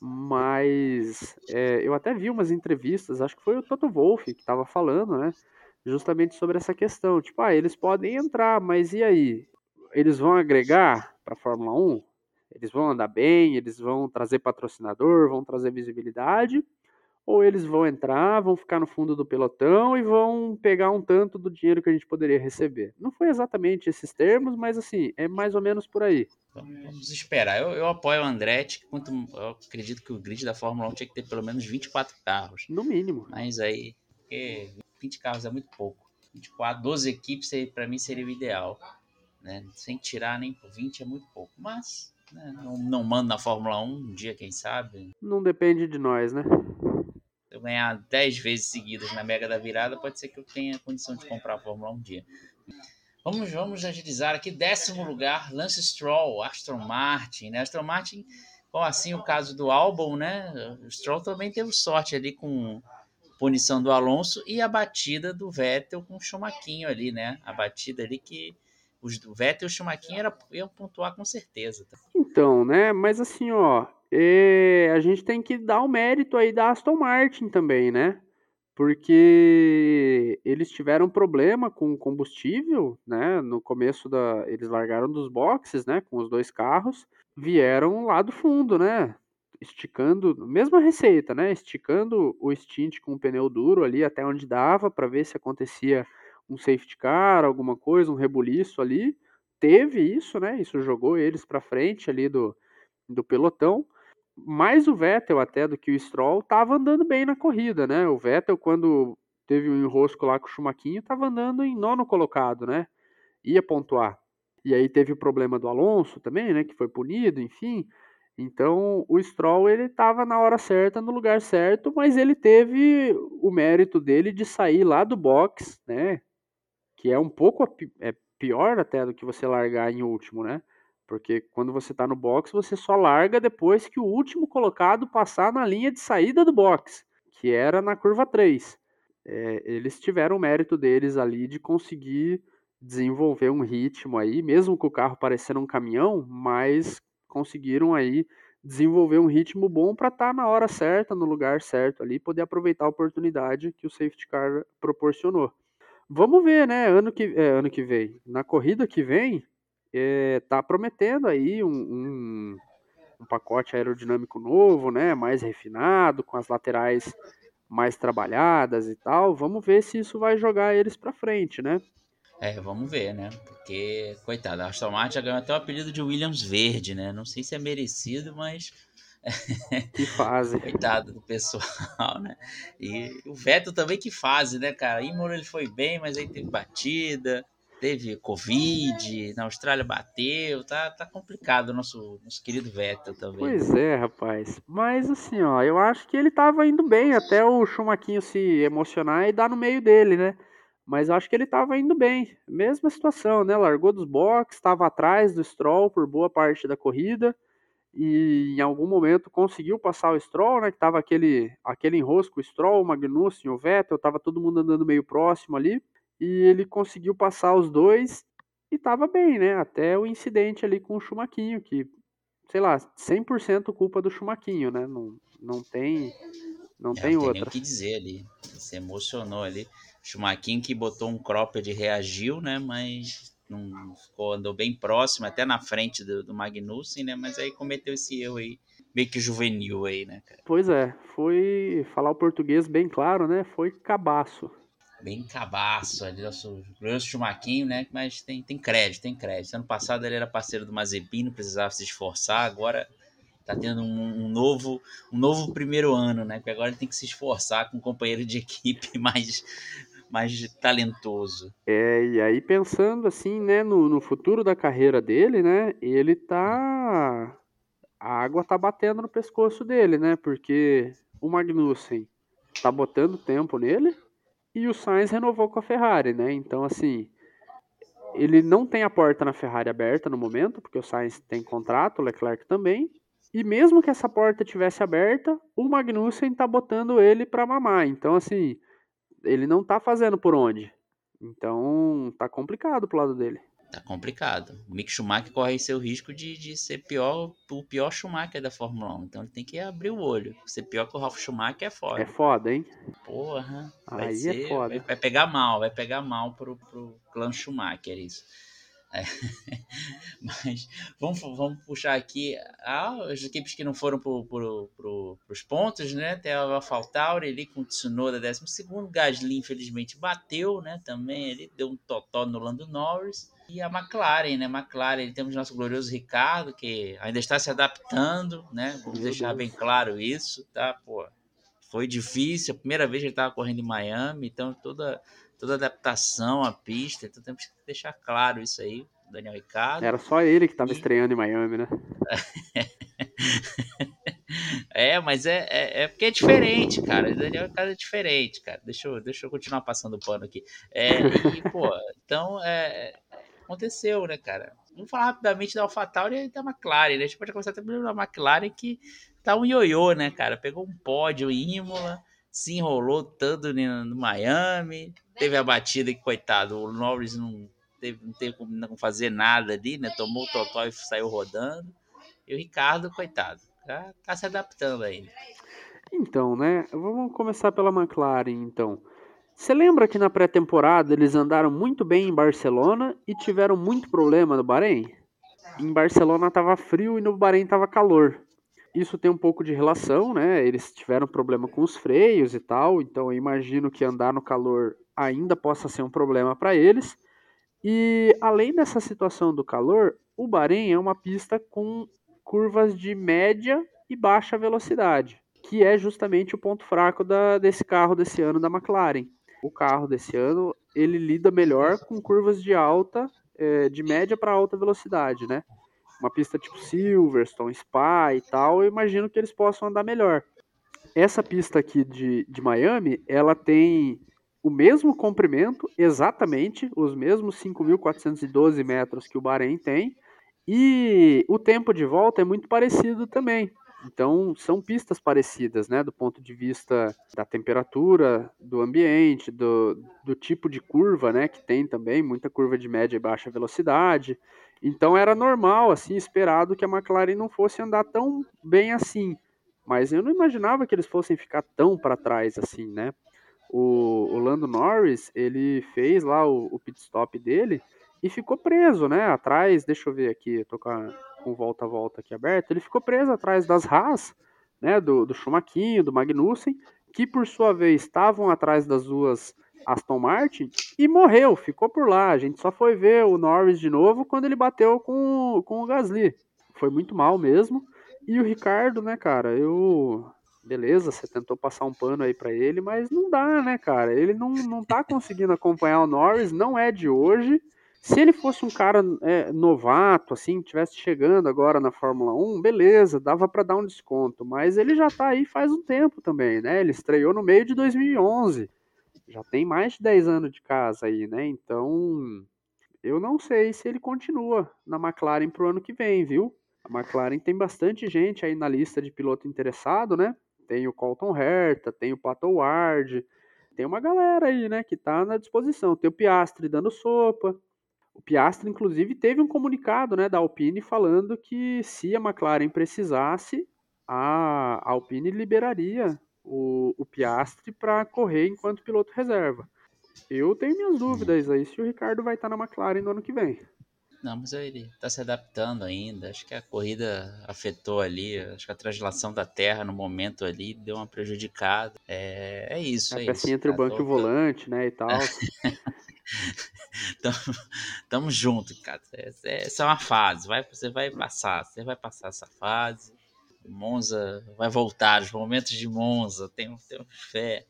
Mas é, eu até vi umas entrevistas, acho que foi o Toto Wolff que estava falando, né? Justamente sobre essa questão. Tipo, ah, eles podem entrar, mas e aí? Eles vão agregar para a Fórmula 1? Eles vão andar bem? Eles vão trazer patrocinador? Vão trazer visibilidade? Ou eles vão entrar, vão ficar no fundo do pelotão e vão pegar um tanto do dinheiro que a gente poderia receber? Não foi exatamente esses termos, mas assim, é mais ou menos por aí. Vamos esperar. Eu, eu apoio o Andretti. Quanto, eu acredito que o grid da Fórmula 1 tinha que ter pelo menos 24 carros. No mínimo. Mas aí, 20 carros é muito pouco. 24, 12 equipes para mim seria o ideal. Né? Sem tirar nem por 20 é muito pouco. Mas né? não, não mando na Fórmula 1 um dia, quem sabe. Não depende de nós, né? Se eu ganhar 10 vezes seguidas na Mega da Virada, pode ser que eu tenha condição de comprar a Fórmula 1 um dia. Vamos, vamos agilizar aqui. Décimo lugar, Lance Stroll, Aston Martin. Né? Aston Martin, bom, assim o caso do álbum, né? O Stroll também teve sorte ali com punição do Alonso e a batida do Vettel com o Schumacher ali, né? A batida ali que os do Vettel e o Schumacher era, iam pontuar com certeza. Tá? Então, né? Mas assim, ó, é, a gente tem que dar o mérito aí da Aston Martin também, né? Porque eles tiveram problema com combustível, né? No começo da. Eles largaram dos boxes, né? Com os dois carros, vieram lá do fundo, né? Esticando, mesma receita, né? Esticando o stint com o pneu duro ali até onde dava para ver se acontecia um safety car, alguma coisa, um rebuliço ali. Teve isso, né? Isso jogou eles para frente ali do, do pelotão. Mais o Vettel até do que o Stroll estava andando bem na corrida, né? O Vettel quando teve um enrosco lá com o Chumaquinho estava andando em nono colocado, né? Ia pontuar. E aí teve o problema do Alonso também, né? Que foi punido, enfim. Então o Stroll ele estava na hora certa, no lugar certo, mas ele teve o mérito dele de sair lá do box, né? que é um pouco é pior até do que você largar em último, né? Porque quando você está no box, você só larga depois que o último colocado passar na linha de saída do box, que era na curva 3. É, eles tiveram o mérito deles ali de conseguir desenvolver um ritmo aí, mesmo com o carro parecendo um caminhão, mas conseguiram aí desenvolver um ritmo bom para estar tá na hora certa, no lugar certo ali, poder aproveitar a oportunidade que o safety car proporcionou. Vamos ver, né? Ano que, é, ano que vem. Na corrida que vem, é, tá prometendo aí um, um, um, pacote aerodinâmico novo, né? Mais refinado, com as laterais mais trabalhadas e tal. Vamos ver se isso vai jogar eles para frente, né? É, vamos ver, né? Porque, coitado, a Aston Martin já ganhou até o apelido de Williams Verde, né? Não sei se é merecido, mas que fase. Coitado do pessoal, né? E o Vettel também que fase, né, cara? Imola ele foi bem, mas aí teve batida, teve Covid, na Austrália bateu, tá, tá complicado o nosso, nosso querido Vettel também. Pois é, rapaz. Mas assim, ó, eu acho que ele tava indo bem até o Schumacher se emocionar e dar no meio dele, né? Mas acho que ele tava indo bem. Mesma situação, né? Largou dos boxes, estava atrás do Stroll por boa parte da corrida e em algum momento conseguiu passar o Stroll, né, que tava aquele, aquele enrosco, o Stroll, o Magnussen, o Vettel, tava todo mundo andando meio próximo ali, e ele conseguiu passar os dois e tava bem, né, até o incidente ali com o Chumaquinho, que, sei lá, 100% culpa do Chumaquinho, né, não, não tem, não é, tem, tem outra. Nem o que dizer ali, se emocionou ali, Chumaquinho que botou um cropped reagiu, né, mas não ficou, andou bem próximo, até na frente do, do Magnussen, né? Mas aí cometeu esse erro aí, meio que juvenil aí, né, cara? Pois é, foi falar o português bem claro, né? Foi cabaço. Bem cabaço ali, nosso grosso chumaquinho, né? Mas tem, tem crédito, tem crédito. Ano passado ele era parceiro do Mazepin, não precisava se esforçar, agora tá tendo um, um, novo um novo primeiro ano, né? Porque agora ele tem que se esforçar com um companheiro de equipe mais mais talentoso. É, e aí pensando assim, né, no, no futuro da carreira dele, né, ele tá... A água tá batendo no pescoço dele, né, porque o Magnussen tá botando tempo nele e o Sainz renovou com a Ferrari, né, então assim... Ele não tem a porta na Ferrari aberta no momento, porque o Sainz tem contrato, o Leclerc também, e mesmo que essa porta tivesse aberta, o Magnussen tá botando ele para mamar. Então, assim, ele não tá fazendo por onde. Então tá complicado pro lado dele. Tá complicado. O Mick Schumacher corre seu risco de, de ser pior, o pior Schumacher da Fórmula 1. Então ele tem que abrir o olho. Ser pior que o Ralf Schumacher é foda. É foda, hein? Porra. Aí é ser, é foda. Vai, vai, pegar mal, vai pegar mal pro, pro clã Schumacher isso. É. Mas vamos, vamos puxar aqui ah, as equipes que não foram para pro, pro, os pontos, né? Tem a AlphaTauri ali com o Tsunoda 12 Gasly infelizmente bateu, né? Também ele deu um totó no Lando Norris. E a McLaren, né? McLaren, temos nosso glorioso Ricardo, que ainda está se adaptando, né? Vamos deixar bem claro isso, tá? Pô, foi difícil, a primeira vez que ele estava correndo em Miami, então toda toda adaptação à pista, então temos que deixar claro isso aí, Daniel Ricardo. Era só ele que estava e... estreando em Miami, né? É, mas é, é, é, porque é diferente, cara. O Daniel é um cara diferente, cara. Deixa eu, deixa eu continuar passando pano aqui. É, e, pô, então, é, aconteceu, né, cara? Vamos falar rapidamente da AlphaTauri e da McLaren, né? A gente pode começar também da McLaren, que tá um ioiô, né, cara? Pegou um pódio em Imola, se enrolou tanto no Miami, teve a batida que, coitado, o Norris não teve, não teve como não fazer nada ali, né? Tomou o totó e saiu rodando. E o Ricardo, coitado, tá, tá se adaptando ainda. Então, né? Vamos começar pela McLaren, então. Você lembra que na pré-temporada eles andaram muito bem em Barcelona e tiveram muito problema no Bahrein? Em Barcelona estava frio e no Bahrein estava calor. Isso tem um pouco de relação, né? Eles tiveram problema com os freios e tal, então eu imagino que andar no calor ainda possa ser um problema para eles. E além dessa situação do calor, o Bahrein é uma pista com curvas de média e baixa velocidade, que é justamente o ponto fraco da, desse carro desse ano da McLaren. O carro desse ano ele lida melhor com curvas de alta, é, de média para alta velocidade, né? Uma pista tipo Silverstone, Spa e tal, eu imagino que eles possam andar melhor. Essa pista aqui de, de Miami, ela tem o mesmo comprimento, exatamente os mesmos 5.412 metros que o Bahrein tem, e o tempo de volta é muito parecido também. Então, são pistas parecidas, né, do ponto de vista da temperatura, do ambiente, do, do tipo de curva, né, que tem também, muita curva de média e baixa velocidade. Então, era normal, assim, esperado que a McLaren não fosse andar tão bem assim. Mas eu não imaginava que eles fossem ficar tão para trás assim, né? o, o Lando Norris, ele fez lá o, o pit stop dele e ficou preso, né? Atrás, deixa eu ver aqui, tô com, a, com volta a volta aqui aberto, ele ficou preso atrás das Haas, né? Do, do Schumacher, do Magnussen, que por sua vez estavam atrás das duas Aston Martin e morreu, ficou por lá. A gente só foi ver o Norris de novo quando ele bateu com, com o Gasly. Foi muito mal mesmo. E o Ricardo, né, cara, eu beleza, você tentou passar um pano aí para ele, mas não dá, né, cara? Ele não, não tá conseguindo acompanhar o Norris, não é de hoje. Se ele fosse um cara é, novato, assim, tivesse chegando agora na Fórmula 1, beleza, dava para dar um desconto, mas ele já tá aí faz um tempo também, né? Ele estreou no meio de 2011. Já tem mais de 10 anos de casa aí, né? Então, eu não sei se ele continua na McLaren pro ano que vem, viu? A McLaren tem bastante gente aí na lista de piloto interessado, né? Tem o Colton Herta, tem o Pato Ward, tem uma galera aí, né, que tá na disposição. Tem o Piastri dando sopa. O Piastri, inclusive, teve um comunicado, né, da Alpine falando que se a McLaren precisasse, a Alpine liberaria o, o Piastri para correr enquanto piloto reserva. Eu tenho minhas dúvidas aí se o Ricardo vai estar tá na McLaren no ano que vem. Não, mas ele está se adaptando ainda. Acho que a corrida afetou ali. Acho que a translação da terra no momento ali deu uma prejudicada. É, é isso. É, é isso, entre o banco e o volante, né? E tal. tamo, tamo junto, cara. Essa é, essa é uma fase. Vai, você vai passar. Você vai passar essa fase. Monza vai voltar. Os momentos de Monza. Temos, temos fé.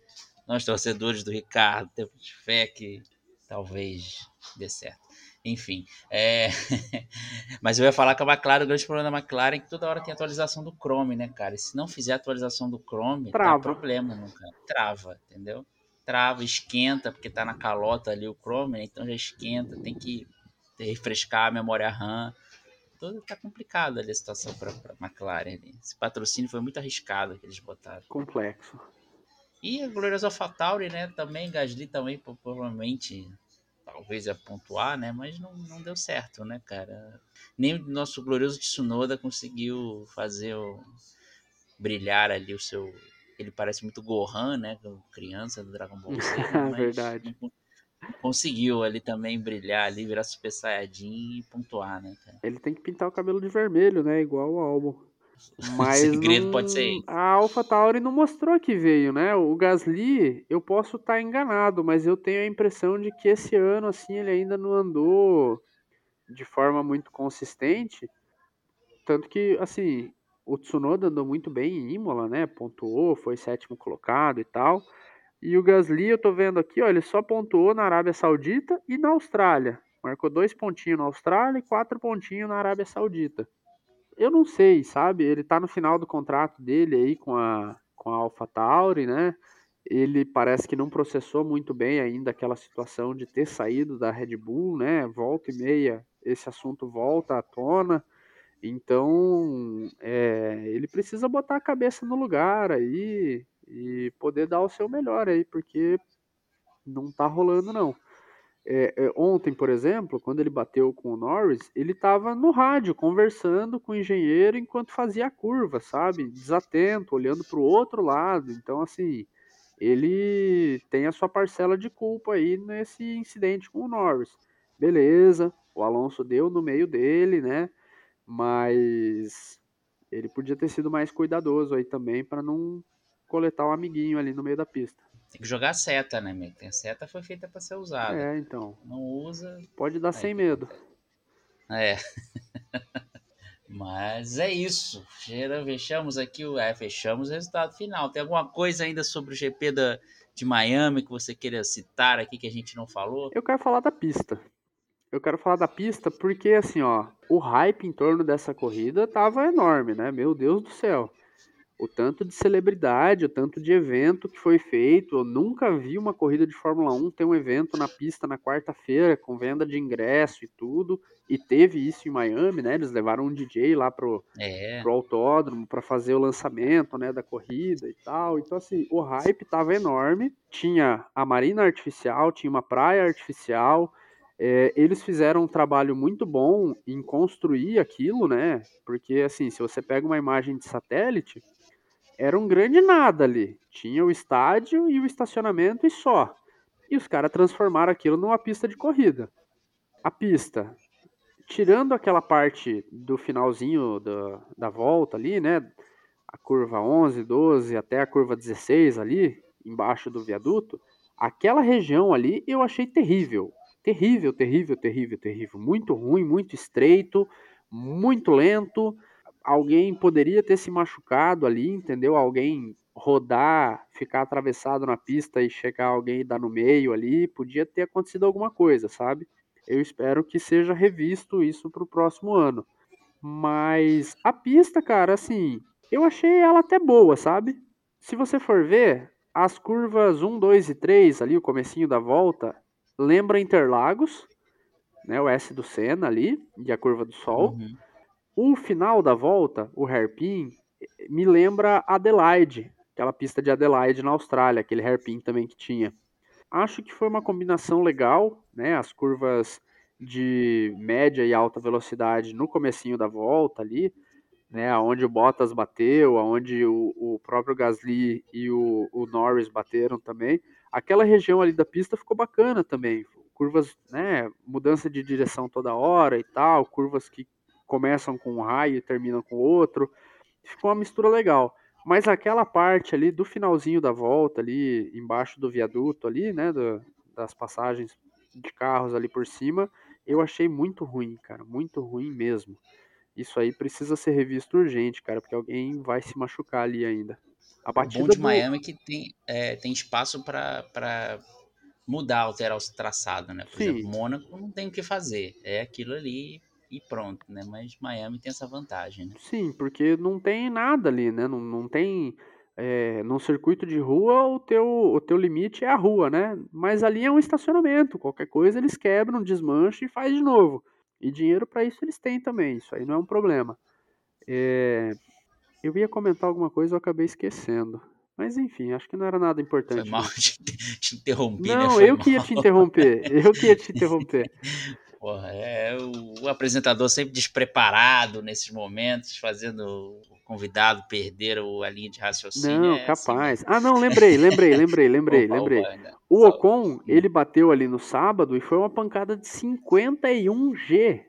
Nós, torcedores do Ricardo, temos fé que talvez dê certo. Enfim. É... Mas eu ia falar que a McLaren, o grande problema da McLaren é que toda hora tem atualização do Chrome, né, cara? E se não fizer atualização do Chrome, Trava. dá problema, não, cara. Trava, entendeu? Trava, esquenta, porque tá na calota ali o Chrome, né? então já esquenta, tem que refrescar a memória RAM. Tudo tá complicado ali a situação para a McLaren. Esse patrocínio foi muito arriscado que eles botaram. Complexo. E a gloriosa AlphaTauri, né? Também, Gasly também, provavelmente talvez ia pontuar, né? Mas não, não deu certo, né, cara? Nem o nosso glorioso Tsunoda conseguiu fazer o, brilhar ali o seu. Ele parece muito Gohan, né? Criança do Dragon Ball Z. Né? Verdade. Não, conseguiu ali também brilhar ali, virar Super Saiyajin e pontuar, né, cara? Ele tem que pintar o cabelo de vermelho, né? Igual o álbum. Mas o segredo não... pode ser A Alpha Tauri não mostrou que veio, né? O Gasly, eu posso estar tá enganado, mas eu tenho a impressão de que esse ano, assim, ele ainda não andou de forma muito consistente. Tanto que, assim, o Tsunoda andou muito bem em Imola, né? Pontuou, foi sétimo colocado e tal. E o Gasly, eu tô vendo aqui, ó, ele só pontuou na Arábia Saudita e na Austrália. Marcou dois pontinhos na Austrália e quatro pontinhos na Arábia Saudita. eu não sei, sabe? Ele tá no final do contrato dele aí com a, com a AlphaTauri, né? Ele parece que não processou muito bem ainda aquela situação de ter saído da Red Bull, né? Volta e meia, esse assunto volta à tona. Então, é, ele precisa botar a cabeça no lugar aí e poder dar o seu melhor aí, porque não tá rolando não. É, é, ontem, por exemplo, quando ele bateu com o Norris, ele estava no rádio conversando com o engenheiro enquanto fazia a curva, sabe? Desatento, olhando para o outro lado. Então, assim, ele tem a sua parcela de culpa aí nesse incidente com o Norris. Beleza, o Alonso deu no meio dele, né? Mas ele podia ter sido mais cuidadoso aí também para não coletar o um amiguinho ali no meio da pista. Tem que jogar seta, né, meu? Tem seta foi feita para ser usada. É, então. Não usa. Pode dar aí. sem medo. É. Mas é isso. Fechamos aqui o. É, fechamos o resultado final. Tem alguma coisa ainda sobre o GP da, de Miami que você queria citar aqui que a gente não falou? Eu quero falar da pista. Eu quero falar da pista porque, assim, ó, o hype em torno dessa corrida tava enorme, né? Meu Deus do céu o tanto de celebridade, o tanto de evento que foi feito. Eu nunca vi uma corrida de Fórmula 1 ter um evento na pista na quarta-feira, com venda de ingresso e tudo. E teve isso em Miami, né? Eles levaram um DJ lá pro, é. pro autódromo para fazer o lançamento, né, da corrida e tal. Então, assim, o hype tava enorme. Tinha a marina artificial, tinha uma praia artificial. É, eles fizeram um trabalho muito bom em construir aquilo, né? Porque, assim, se você pega uma imagem de satélite, era um grande nada ali. Tinha o estádio e o estacionamento e só. E os caras transformaram aquilo numa pista de corrida. A pista, tirando aquela parte do finalzinho da, da volta ali, né? A curva 11, 12 até a curva 16 ali, embaixo do viaduto, aquela região ali eu achei terrível. Terrível, terrível, terrível, terrível. Muito ruim, muito estreito, muito lento alguém poderia ter se machucado ali, entendeu? Alguém rodar, ficar atravessado na pista e chegar alguém e dar no meio ali, podia ter acontecido alguma coisa, sabe? Eu espero que seja revisto isso para o próximo ano. Mas a pista, cara, assim, eu achei ela até boa, sabe? Se você for ver, as curvas 1, 2 e 3, ali, o comecinho da volta, lembra Interlagos, né? O S do Senna ali, e a curva do Sol. Uhum. O final da volta, o hairpin, me lembra Adelaide, aquela pista de Adelaide na Austrália, aquele hairpin também que tinha. Acho que foi uma combinação legal, né? As curvas de média e alta velocidade no comecinho da volta ali, né? Aonde o Bottas bateu, aonde o, o próprio Gasly e o, o Norris bateram também. Aquela região ali da pista ficou bacana também. Curvas, né? Mudança de direção toda hora e tal, curvas que começam com um raio e terminam com outro. Ficou uma mistura legal. Mas aquela parte ali do finalzinho da volta, ali embaixo do viaduto, ali, né, do, das passagens de carros ali por cima, eu achei muito ruim, cara, muito ruim mesmo. Isso aí precisa ser revisto urgente, cara, porque alguém vai se machucar ali ainda. A o bom de do... Miami é que tem, é, tem espaço para mudar, alterar o traçado, né? Por Sim. exemplo, Mônaco não tem o que fazer. É aquilo ali, e pronto, né? Mas Miami tem essa vantagem, né? Sim, porque não tem nada ali, né? Não, não tem. É, num circuito de rua, o teu, o teu limite é a rua, né? Mas ali é um estacionamento. Qualquer coisa eles quebram, desmancham e faz de novo. E dinheiro para isso eles têm também. Isso aí não é um problema. É, eu ia comentar alguma coisa, eu acabei esquecendo. Mas enfim, acho que não era nada importante. Foi mal te, te interromper, né? Não, né? eu mal. que ia te interromper. Eu que ia te interromper. Porra, é o, o, apresentador sempre despreparado nesses momentos, fazendo o convidado perder a linha de raciocínio. Não, é capaz. Assim, ah, não, lembrei, lembrei, lembrei, lembrei, lembrei. O Ocon, ele bateu ali no sábado e foi uma pancada de 51G.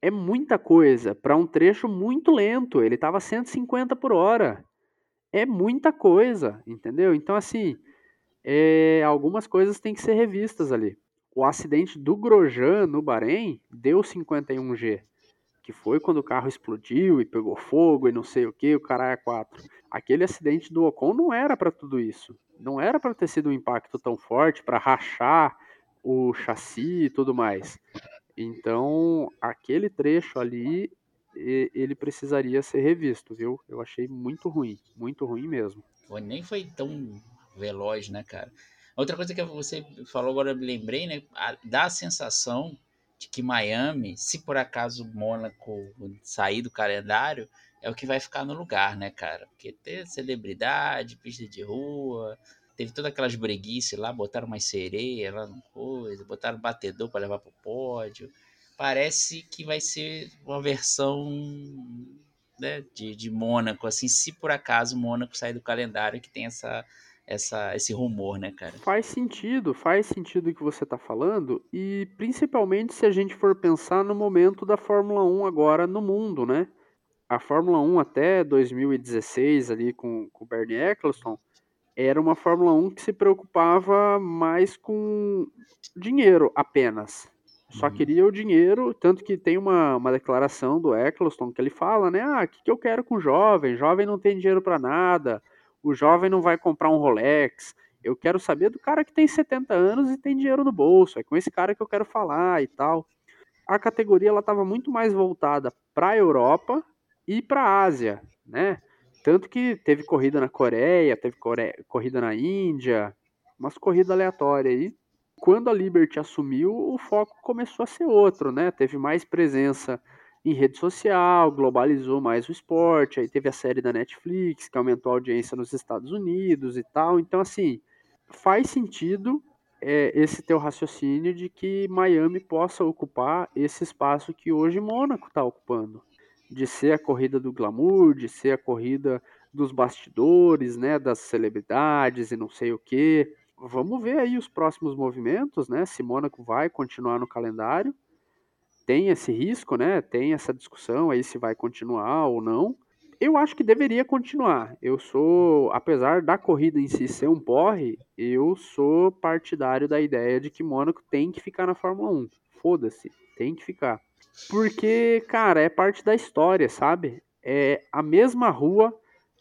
É muita coisa para um trecho muito lento. Ele estava 150 por hora. É muita coisa, entendeu? Então, assim, é, algumas coisas têm que ser revistas ali o acidente do Grosjean no Bahrein deu 51G, que foi quando o carro explodiu e pegou fogo e não sei o que, o caralho é 4. Aquele acidente do Ocon não era para tudo isso. Não era para ter sido um impacto tão forte para rachar o chassi e tudo mais. Então, aquele trecho ali ele precisaria ser revisto, viu? Eu achei muito ruim, muito ruim mesmo. Nem foi tão veloz, né, cara? Outra coisa que você falou agora eu me lembrei, né? Dá a sensação de que Miami, se por acaso Mônaco sair do calendário, é o que vai ficar no lugar, né, cara? Porque ter celebridade, pista de rua, teve todas aquelas breguices lá, botaram mais sereia lá no coisa, botaram batedor para levar pro pódio. Parece que vai ser uma versão né, de, de Mônaco, assim, se por acaso Mônaco sair do calendário, que tem essa essa, esse rumor, né, cara? Faz sentido, faz sentido o que você está falando, e principalmente se a gente for pensar no momento da Fórmula 1 agora no mundo, né? A Fórmula 1 até 2016, ali com, com o Bernie Eccleston, era uma Fórmula 1 que se preocupava mais com dinheiro apenas. Só uhum. queria o dinheiro, tanto que tem uma, uma declaração do Eccleston que ele fala, né? Ah, o que, que eu quero com jovem? Jovem não tem dinheiro para nada o jovem não vai comprar um Rolex. Eu quero saber do cara que tem 70 anos e tem dinheiro no bolso. É com esse cara que eu quero falar e tal. A categoria ela estava muito mais voltada para a Europa e para a Ásia, né? Tanto que teve corrida na Coreia, teve corrida na Índia, umas corridas aleatórias aí. Quando a Liberty assumiu, o foco começou a ser outro, né? Teve mais presença em rede social, globalizou mais o esporte, aí teve a série da Netflix, que aumentou a audiência nos Estados Unidos e tal. Então, assim, faz sentido é, esse teu raciocínio de que Miami possa ocupar esse espaço que hoje Mônaco está ocupando. De ser a corrida do glamour, de ser a corrida dos bastidores, né, das celebridades e não sei o que. Vamos ver aí os próximos movimentos, né? Se Mônaco vai continuar no calendário tem esse risco, né? Tem essa discussão aí se vai continuar ou não. Eu acho que deveria continuar. Eu sou, apesar da corrida em si ser um porre, eu sou partidário da ideia de que Mônaco tem que ficar na Fórmula 1. Foda-se, tem que ficar. Porque, cara, é parte da história, sabe? É a mesma rua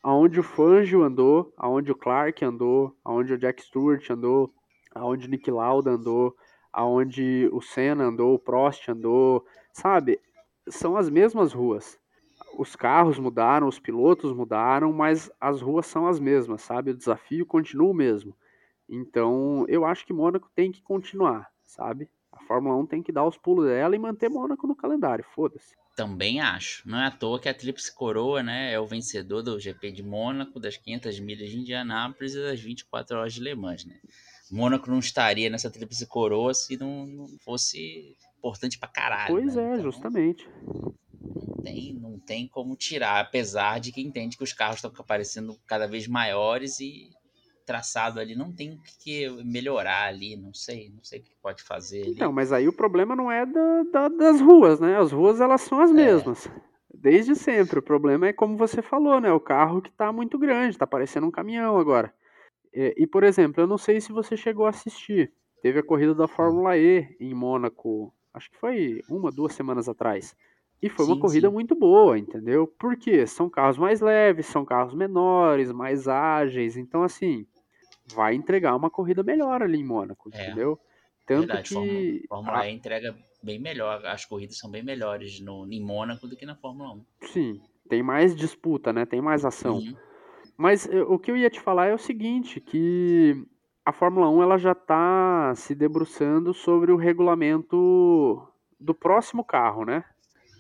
aonde o Fangio andou, aonde o Clark andou, aonde o Jack Stewart andou, aonde o Nick Lauda andou, aonde o Senna andou, o Prost andou, sabe? São as mesmas ruas. Os carros mudaram, os pilotos mudaram, mas as ruas são as mesmas, sabe? O desafio continua o mesmo. Então, eu acho que Mônaco tem que continuar, sabe? A Fórmula 1 tem que dar os pulos dela e manter Mônaco no calendário, foda-se. Também acho. Não é à toa que a Tríplice Coroa né, é o vencedor do GP de Mônaco, das 500 milhas de Indianápolis e das 24 horas de Le Mans, né? Mônaco não estaria nessa tríplice coroa se não, não fosse importante pra caralho. Pois né? é, então, justamente. Não tem, não tem como tirar, apesar de que entende que os carros estão aparecendo cada vez maiores e traçado ali não tem o que melhorar ali, não sei, não sei o que pode fazer ali. Então, mas aí o problema não é da, da, das ruas, né? As ruas elas são as é. mesmas. Desde sempre. O problema é como você falou, né? O carro que tá muito grande, tá parecendo um caminhão agora. É, e, por exemplo, eu não sei se você chegou a assistir. Teve a corrida da Fórmula E em Mônaco, acho que foi uma, duas semanas atrás. E foi sim, uma corrida sim. muito boa, entendeu? Porque são carros mais leves, são carros menores, mais ágeis. Então, assim, vai entregar uma corrida melhor ali em Mônaco, é, entendeu? Tanto verdade, que. Fórmula, Fórmula a... E entrega bem melhor. As corridas são bem melhores no, em Mônaco do que na Fórmula 1. Sim, tem mais disputa, né? Tem mais ação. Uhum. Mas eh, o que eu ia te falar é o seguinte, que a Fórmula 1 ela já está se debruçando sobre o regulamento do próximo carro, né?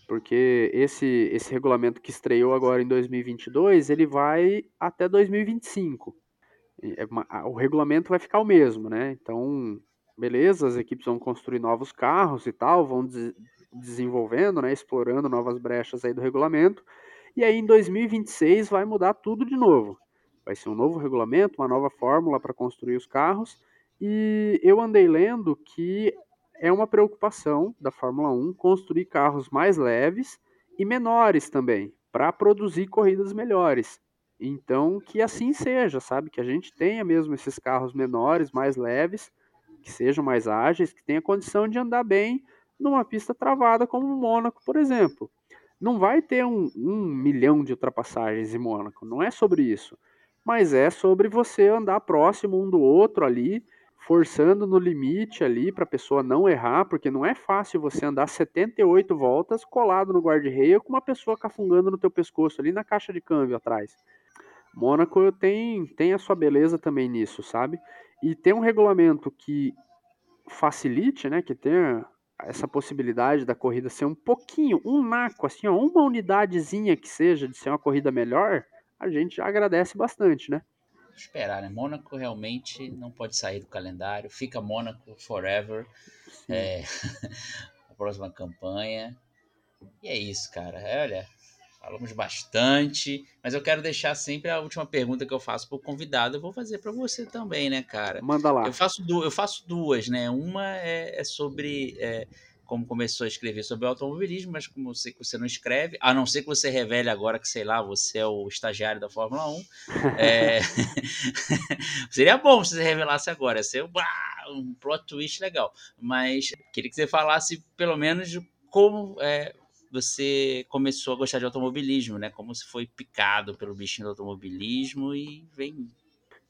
Porque esse, esse regulamento que estreou agora em 2022, ele vai até 2025. É o regulamento vai ficar o mesmo, né? Então, beleza, as equipes vão construir novos carros e tal, vão des desenvolvendo, né, explorando novas brechas aí do regulamento, e aí em 2026 vai mudar tudo de novo. Vai ser um novo regulamento, uma nova fórmula para construir os carros. E eu andei lendo que é uma preocupação da Fórmula 1 construir carros mais leves e menores também, para produzir corridas melhores. Então, que assim seja, sabe? Que a gente tenha mesmo esses carros menores, mais leves, que sejam mais ágeis, que tenha condição de andar bem numa pista travada como o Mônaco, por exemplo. Não vai ter um, um milhão de ultrapassagens em Mônaco, não é sobre isso. Mas é sobre você andar próximo um do outro ali, forçando no limite ali para a pessoa não errar, porque não é fácil você andar 78 voltas colado no guarda-reio com uma pessoa cafungando no teu pescoço ali na caixa de câmbio atrás. Mônaco tem, tem a sua beleza também nisso, sabe? E tem um regulamento que facilite, né, que tenha essa possibilidade da corrida ser um pouquinho, um naco, assim, ó, uma unidadezinha que seja de ser uma corrida melhor, a gente agradece bastante, né? Esperar, né? Mônaco realmente não pode sair do calendário, fica Mônaco forever. É, a próxima campanha. E é isso, cara. É, olha, falamos bastante, mas eu quero deixar sempre a última pergunta que eu faço para o convidado, eu vou fazer para você também, né, cara? Manda lá. Eu faço, du eu faço duas, né? Uma é, é sobre é, como começou a escrever sobre automobilismo, mas como eu sei que você não escreve, a não ser que você revele agora que, sei lá, você é o estagiário da Fórmula 1. É... Seria bom se você revelasse agora, ia ser um plot twist legal. Mas queria que você falasse, pelo menos, como é, você começou a gostar de automobilismo, né? Como você foi picado pelo bichinho do automobilismo e vem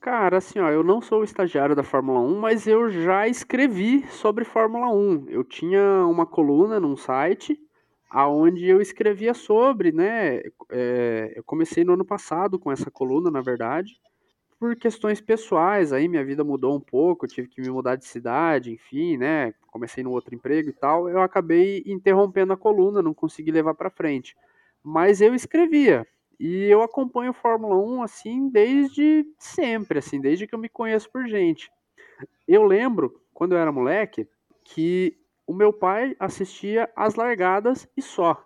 Cara, assim, ó, eu não sou estagiário da Fórmula 1, mas eu já escrevi sobre Fórmula 1. Eu tinha uma coluna num site aonde eu escrevia sobre, né? É, eu comecei no ano passado com essa coluna, na verdade, por questões pessoais. Aí minha vida mudou um pouco, eu tive que me mudar de cidade, enfim, né? Comecei no outro emprego e tal. Eu acabei interrompendo a coluna, não consegui levar para frente. Mas eu escrevia. E eu acompanho Fórmula 1 assim desde sempre, assim, desde que eu me conheço por gente. Eu lembro, quando eu era moleque, que o meu pai assistia as largadas e só.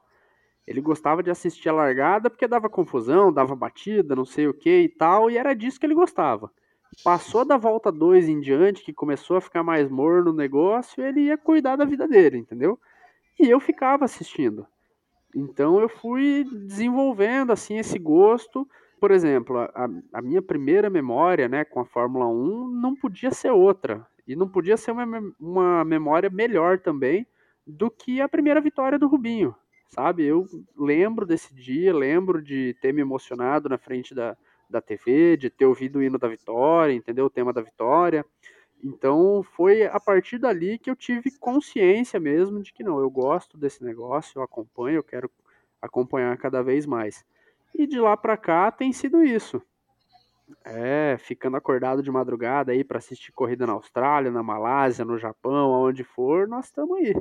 Ele gostava de assistir a largada porque dava confusão, dava batida, não sei o que e tal, e era disso que ele gostava. Passou da volta 2 em diante, que começou a ficar mais morno o negócio, ele ia cuidar da vida dele, entendeu? E eu ficava assistindo. Então eu fui desenvolvendo assim esse gosto. Por exemplo, a, a, minha primeira memória né, com a Fórmula 1 não podia ser outra. E não podia ser uma, uma memória melhor também do que a primeira vitória do Rubinho. Sabe? Eu lembro desse dia, lembro de ter me emocionado na frente da, da TV, de ter ouvido o hino da vitória, entendeu? O tema da vitória. Então foi a partir dali que eu tive consciência mesmo de que não, eu gosto desse negócio, eu acompanho, eu quero acompanhar cada vez mais. E de lá para cá tem sido isso. É, ficando acordado de madrugada aí para assistir corrida na Austrália, na Malásia, no Japão, aonde for, nós estamos aí.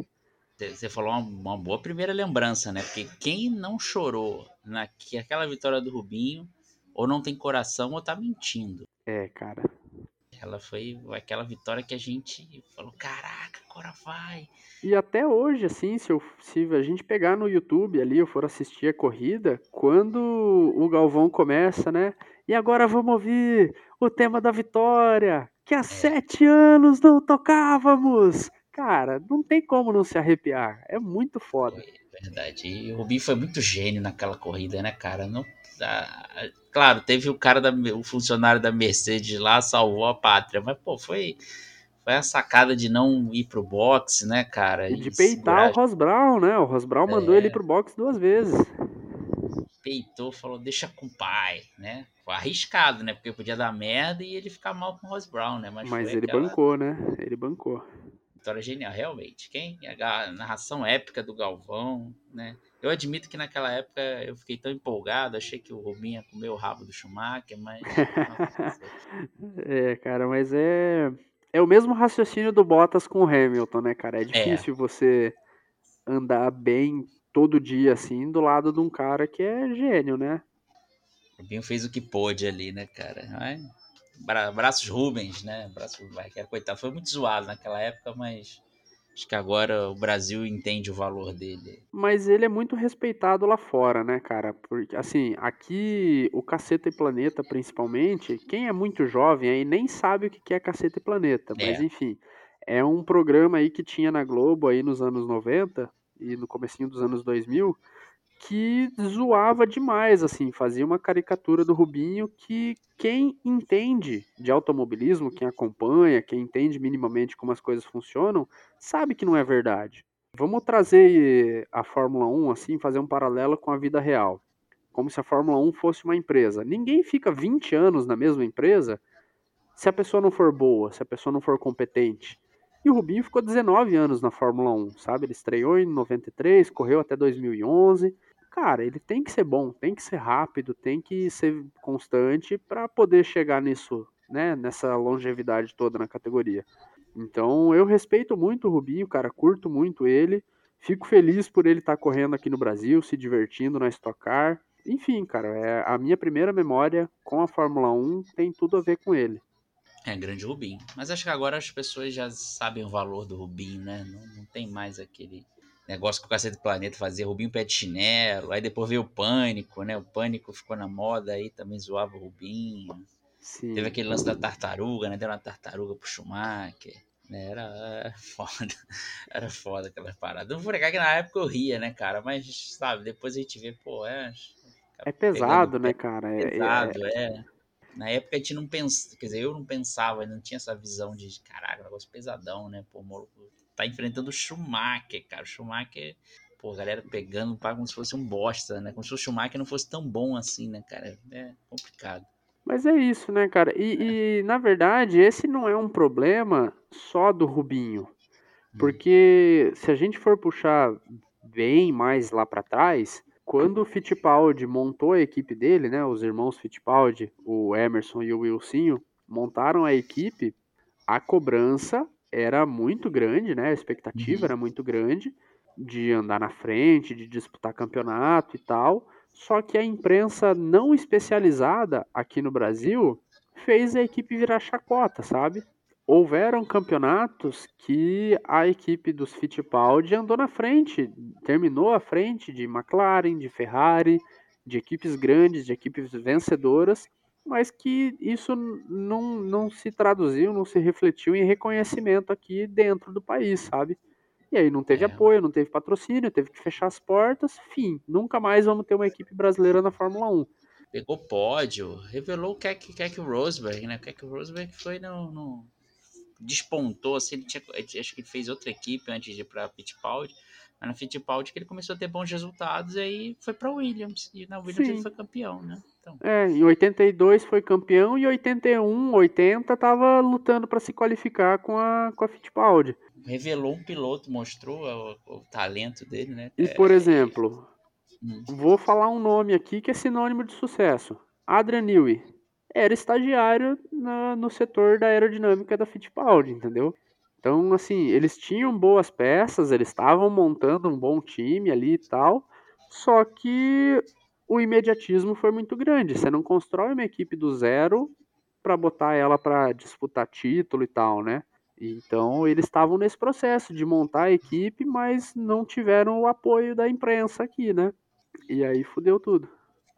Você falou uma, boa primeira lembrança, né? Porque quem não chorou naquela vitória do Rubinho, ou não tem coração ou tá mentindo. É, cara. Ela foi aquela vitória que a gente falou: caraca, agora vai. E até hoje, assim, se, eu, se a gente pegar no YouTube ali, eu for assistir a corrida, quando o Galvão começa, né? E agora vamos ouvir o tema da vitória, que há é. sete anos não tocávamos. Cara, não tem como não se arrepiar. É muito foda. É verdade. E o Rubinho foi muito gênio naquela corrida, né, cara? Não, claro, teve o cara, da, o funcionário da Mercedes lá, salvou a pátria, mas, pô, foi, foi a sacada de não ir pro boxe, né, cara? E de peitar segurar... o Ross Brown, né? O Ross Brown é... mandou ele pro boxe duas vezes. Peitou, falou, deixa com o pai, né? Foi arriscado, né? Porque podia dar merda e ele ficar mal com o Ross Brown, né? Mas, Mas ele aquela... bancou, né? Ele bancou. Vitória genial, realmente. Quem? A narração épica do Galvão, né? Eu admito que naquela época eu fiquei tão empolgado, achei que o Rubinho ia comer o rabo do Schumacher, mas. é, cara, mas é. É o mesmo raciocínio do Bottas com o Hamilton, né, cara? É, é. difícil é. você andar bem todo dia, assim, do lado de um cara que é gênio, né? O Rubinho fez o que pôde ali, né, cara? Bra braços Rubens, né? Braço, coitado, foi muito zoado naquela época, mas Acho que agora o Brasil entende o valor dele. Mas ele é muito respeitado lá fora, né, cara? Porque, assim, aqui, o Caceta e Planeta, principalmente, quem é muito jovem aí nem sabe o que é Caceta e Planeta. Mas, é. enfim, é um programa aí que tinha na Globo aí nos anos 90 e no comecinho dos anos 2000, que zoava demais, assim, fazia uma caricatura do Rubinho que quem entende de automobilismo, quem acompanha, quem entende minimamente como as coisas funcionam, sabe que não é verdade. Vamos trazer a Fórmula 1 assim, fazer um paralelo com a vida real. Como se a Fórmula 1 fosse uma empresa. Ninguém fica 20 anos na mesma empresa se a pessoa não for boa, se a pessoa não for competente. E o Rubinho ficou 19 anos na Fórmula 1, sabe? Ele estreou em 93, correu até 2011. Cara, ele tem que ser bom, tem que ser rápido, tem que ser constante para poder chegar nisso, né? Nessa longevidade toda na categoria. Então eu respeito muito o Rubinho, cara, curto muito ele. Fico feliz por ele estar tá correndo aqui no Brasil, se divertindo na Stock Car. Enfim, cara, é a minha primeira memória com a Fórmula 1 tem tudo a ver com ele. É, grande Rubinho. Mas acho que agora as pessoas já sabem o valor do Rubinho, né? Não, não tem mais aquele negócio que o Cacete do Planeta fazia, Rubinho pé de chinelo. Aí depois veio o Pânico, né? O Pânico ficou na moda aí, também zoava o Rubinho. Sim. Teve aquele lance da tartaruga, né? Deu uma tartaruga pro Schumacher. Né? Era, era foda. Era foda aquela parada. Não vou negar que na época eu ria, né, cara? Mas, sabe, depois a gente vê, pô, é. É pesado, né, cara? É, é pesado, é. é. Na época a gente não pensava, quer dizer, eu não pensava, não tinha essa visão de, caraca, negócio pesadão, né? Pô, o tá enfrentando o Schumacher, cara. O Schumacher, pô, a galera pegando pá, como se fosse um bosta, né? Como se o Schumacher não fosse tão bom assim, né, cara? É complicado. Mas é isso, né, cara? E, é. e, na verdade, esse não é um problema só do Rubinho. Hum. Porque se a gente for puxar bem mais lá para trás, quando o Fittipaldi montou a equipe dele, né, os irmãos Fittipaldi, o Emerson e o Wilsinho, montaram a equipe, a cobrança era muito grande, né, a expectativa uhum. era muito grande de andar na frente, de disputar campeonato e tal. Só que a imprensa não especializada aqui no Brasil fez a equipe virar chacota, sabe? houveram campeonatos que a equipe dos Fittipaldi andou na frente, terminou à frente de McLaren, de Ferrari, de equipes grandes, de equipes vencedoras, mas que isso não, não se traduziu, não se refletiu em reconhecimento aqui dentro do país, sabe? E aí não teve é. apoio, não teve patrocínio, teve que fechar as portas, fim. Nunca mais vamos ter uma equipe brasileira na Fórmula 1 pegou pódio, revelou o Keck, Keck Rosberg, né? O Keck Rosberg foi no, no, despontou, assim, ele tinha, acho que ele fez outra equipe antes de ir para Fittipaldi, mas na Fittipaldi que ele começou a ter bons resultados e aí foi para Williams, e na Williams Sim. ele foi campeão, né? Então. É, em 82 foi campeão e em 81, 80 tava lutando para se qualificar com a, com a Fittipaldi. Revelou um piloto, mostrou o, o talento dele, né? E, por exemplo, hum. vou falar um nome aqui que é sinônimo de sucesso. Adrian Newey era estagiário na, no setor da aerodinâmica da Fittipaldi, entendeu? Então, assim, eles tinham boas peças, eles estavam montando um bom time ali e tal, só que o imediatismo foi muito grande. Você não constrói uma equipe do zero para botar ela para disputar título e tal, né? Então, eles estavam nesse processo de montar a equipe, mas não tiveram o apoio da imprensa aqui, né? E aí fudeu tudo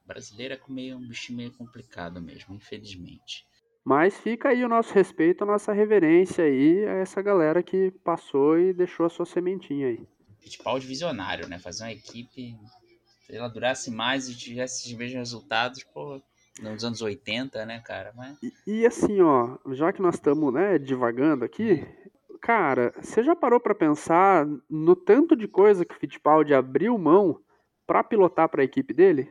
brasileira é meio um bichinho meio complicado mesmo, infelizmente. Mas fica aí o nosso respeito, a nossa reverência aí a essa galera que passou e deixou a sua sementinha aí. Fittipaldi visionário, né? Fazer uma equipe, se ela durasse mais e tivesse os mesmos resultados, pô, nos anos 80, né, cara? Mas... E, e assim, ó, já que nós estamos, né, divagando aqui, cara, você já parou para pensar no tanto de coisa que o Fittipaldi abriu mão para pilotar para a equipe dele?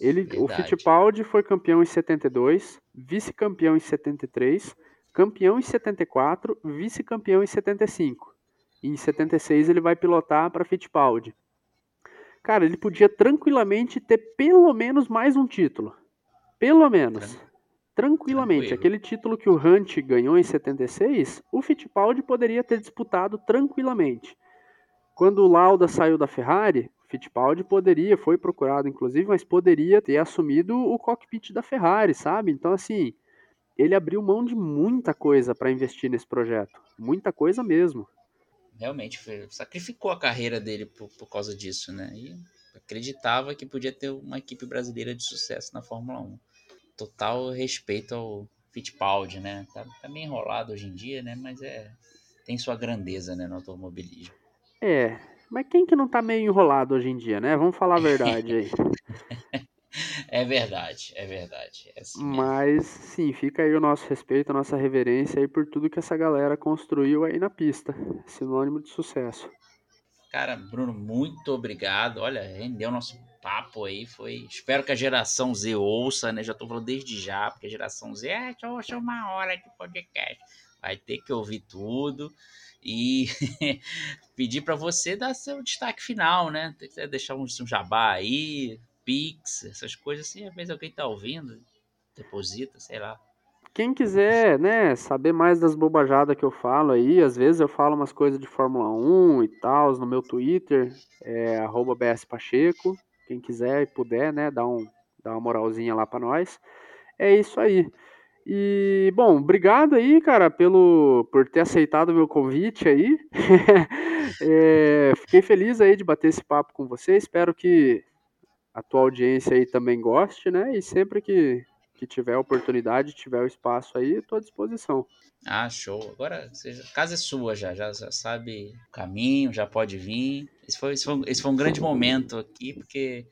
Ele, o Fittipaldi foi campeão em 72, vice-campeão em 73, campeão em 74, vice-campeão em 75. E em 76 ele vai pilotar para Fittipaldi. Cara, ele podia tranquilamente ter pelo menos mais um título. Pelo menos. Tranquilamente. Tranquilo. Aquele título que o Hunt ganhou em 76, o Fittipaldi poderia ter disputado tranquilamente. Quando o Lauda saiu da Ferrari, Fittipaldi poderia, foi procurado inclusive, mas poderia ter assumido o cockpit da Ferrari, sabe? Então, assim, ele abriu mão de muita coisa para investir nesse projeto. Muita coisa mesmo. Realmente, foi, sacrificou a carreira dele por, por causa disso, né? E acreditava que podia ter uma equipe brasileira de sucesso na Fórmula 1. Total respeito ao Fittipaldi, né? Tá, tá meio enrolado hoje em dia, né? Mas é tem sua grandeza, né, no automobilismo. É, mas quem que não tá meio enrolado hoje em dia, né? Vamos falar a verdade aí. é verdade, é verdade. É assim Mas sim, fica aí o nosso respeito, a nossa reverência aí por tudo que essa galera construiu aí na pista. Sinônimo de sucesso. Cara, Bruno, muito obrigado. Olha, rendeu nosso papo aí foi. Espero que a geração Z ouça, né? Já tô falando desde já, porque a geração Z é só uma hora de podcast. Vai ter que ouvir tudo e pedir para você dar seu destaque final, né? Deixar um, um jabá aí, Pix, essas coisas assim. Às vezes alguém tá ouvindo, deposita, sei lá. Quem quiser, né, saber mais das bobajadas que eu falo aí, às vezes eu falo umas coisas de Fórmula 1 e tal, no meu Twitter, é bspacheco. Quem quiser e puder, né, dá, um, dá uma moralzinha lá para nós. É isso aí. E, bom, obrigado aí, cara, pelo, por ter aceitado o meu convite aí. é, fiquei feliz aí de bater esse papo com você. Espero que a tua audiência aí também goste, né? E sempre que, que tiver oportunidade, tiver o espaço aí, estou à disposição. Ah, show. Agora, a casa é sua já, já, já sabe o caminho, já pode vir. Esse foi, esse foi, esse foi um grande momento aqui, porque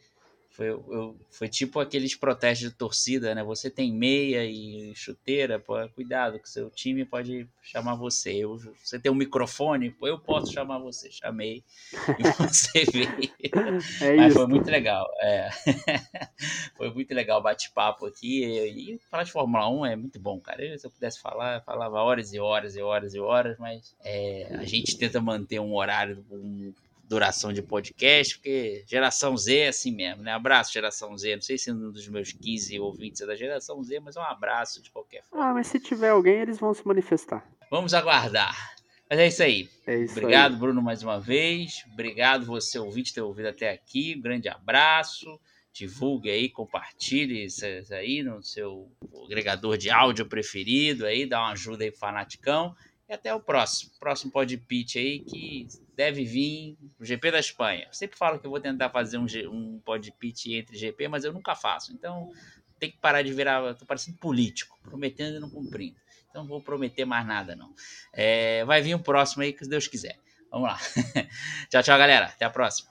foi, eu, foi tipo aqueles protestos de torcida, né? Você tem meia e chuteira, pô, cuidado, que seu time pode chamar você. Eu, você tem um microfone, pô, eu posso chamar você. Chamei e você veio. É Mas foi muito legal. É. foi muito legal o bate-papo aqui. E, e, falar de Fórmula 1 é muito bom, cara. Eu, se eu pudesse falar, eu falava horas e horas e horas e horas, mas é, a gente tenta manter um horário, um duração de podcast, porque geração Z é assim mesmo, né? Abraço, geração Z. Não sei se um dos meus 15 ouvintes é da geração Z, mas é um abraço de qualquer forma. Ah, mas se tiver alguém, eles vão se manifestar. Vamos aguardar. Mas é isso aí. É isso Obrigado, aí. Bruno, mais uma vez. Obrigado você, ouvinte, ter ouvido até aqui. Um grande abraço. Divulgue aí, compartilhe isso aí no seu agregador de áudio preferido aí, dá uma ajuda aí pro Fanaticão. E até o próximo. Próximo pod pitch aí que deve vir o GP da Espanha. Eu sempre falo que eu vou tentar fazer um, um pod pitch entre GP, mas eu nunca faço. Então tem que parar de virar. Tô parecendo político, prometendo e não cumprindo. Então não vou prometer mais nada, não. É, vai vir o próximo aí, que Deus quiser. Vamos lá. tchau, tchau, galera. Até a próxima.